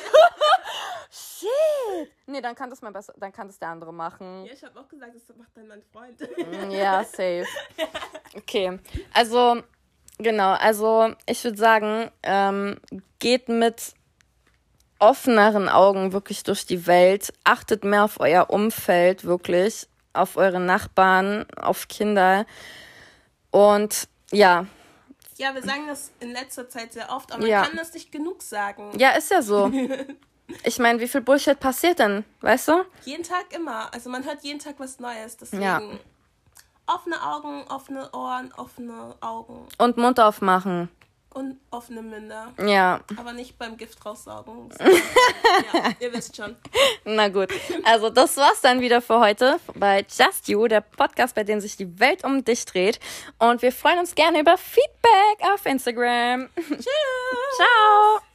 Shit. Nee, dann kann das mein besser, dann kann das der andere machen. Ja, ich habe auch gesagt, das macht dann mein Freund. Mm, ja, safe. Okay, also genau, also ich würde sagen, ähm, geht mit offeneren Augen wirklich durch die Welt, achtet mehr auf euer Umfeld, wirklich, auf eure Nachbarn, auf Kinder. Und ja. Ja, wir sagen das in letzter Zeit sehr oft, aber man ja. kann das nicht genug sagen. Ja, ist ja so. ich meine, wie viel Bullshit passiert denn, weißt du? Jeden Tag immer. Also man hört jeden Tag was Neues. Deswegen ja. offene Augen, offene Ohren, offene Augen. Und Mund aufmachen. Und offene Münder. Ja. Aber nicht beim Gift raussaugen. ja, ihr wisst schon. Na gut. Also, das war's dann wieder für heute bei Just You, der Podcast, bei dem sich die Welt um dich dreht. Und wir freuen uns gerne über Feedback auf Instagram. Tschüss. Ciao.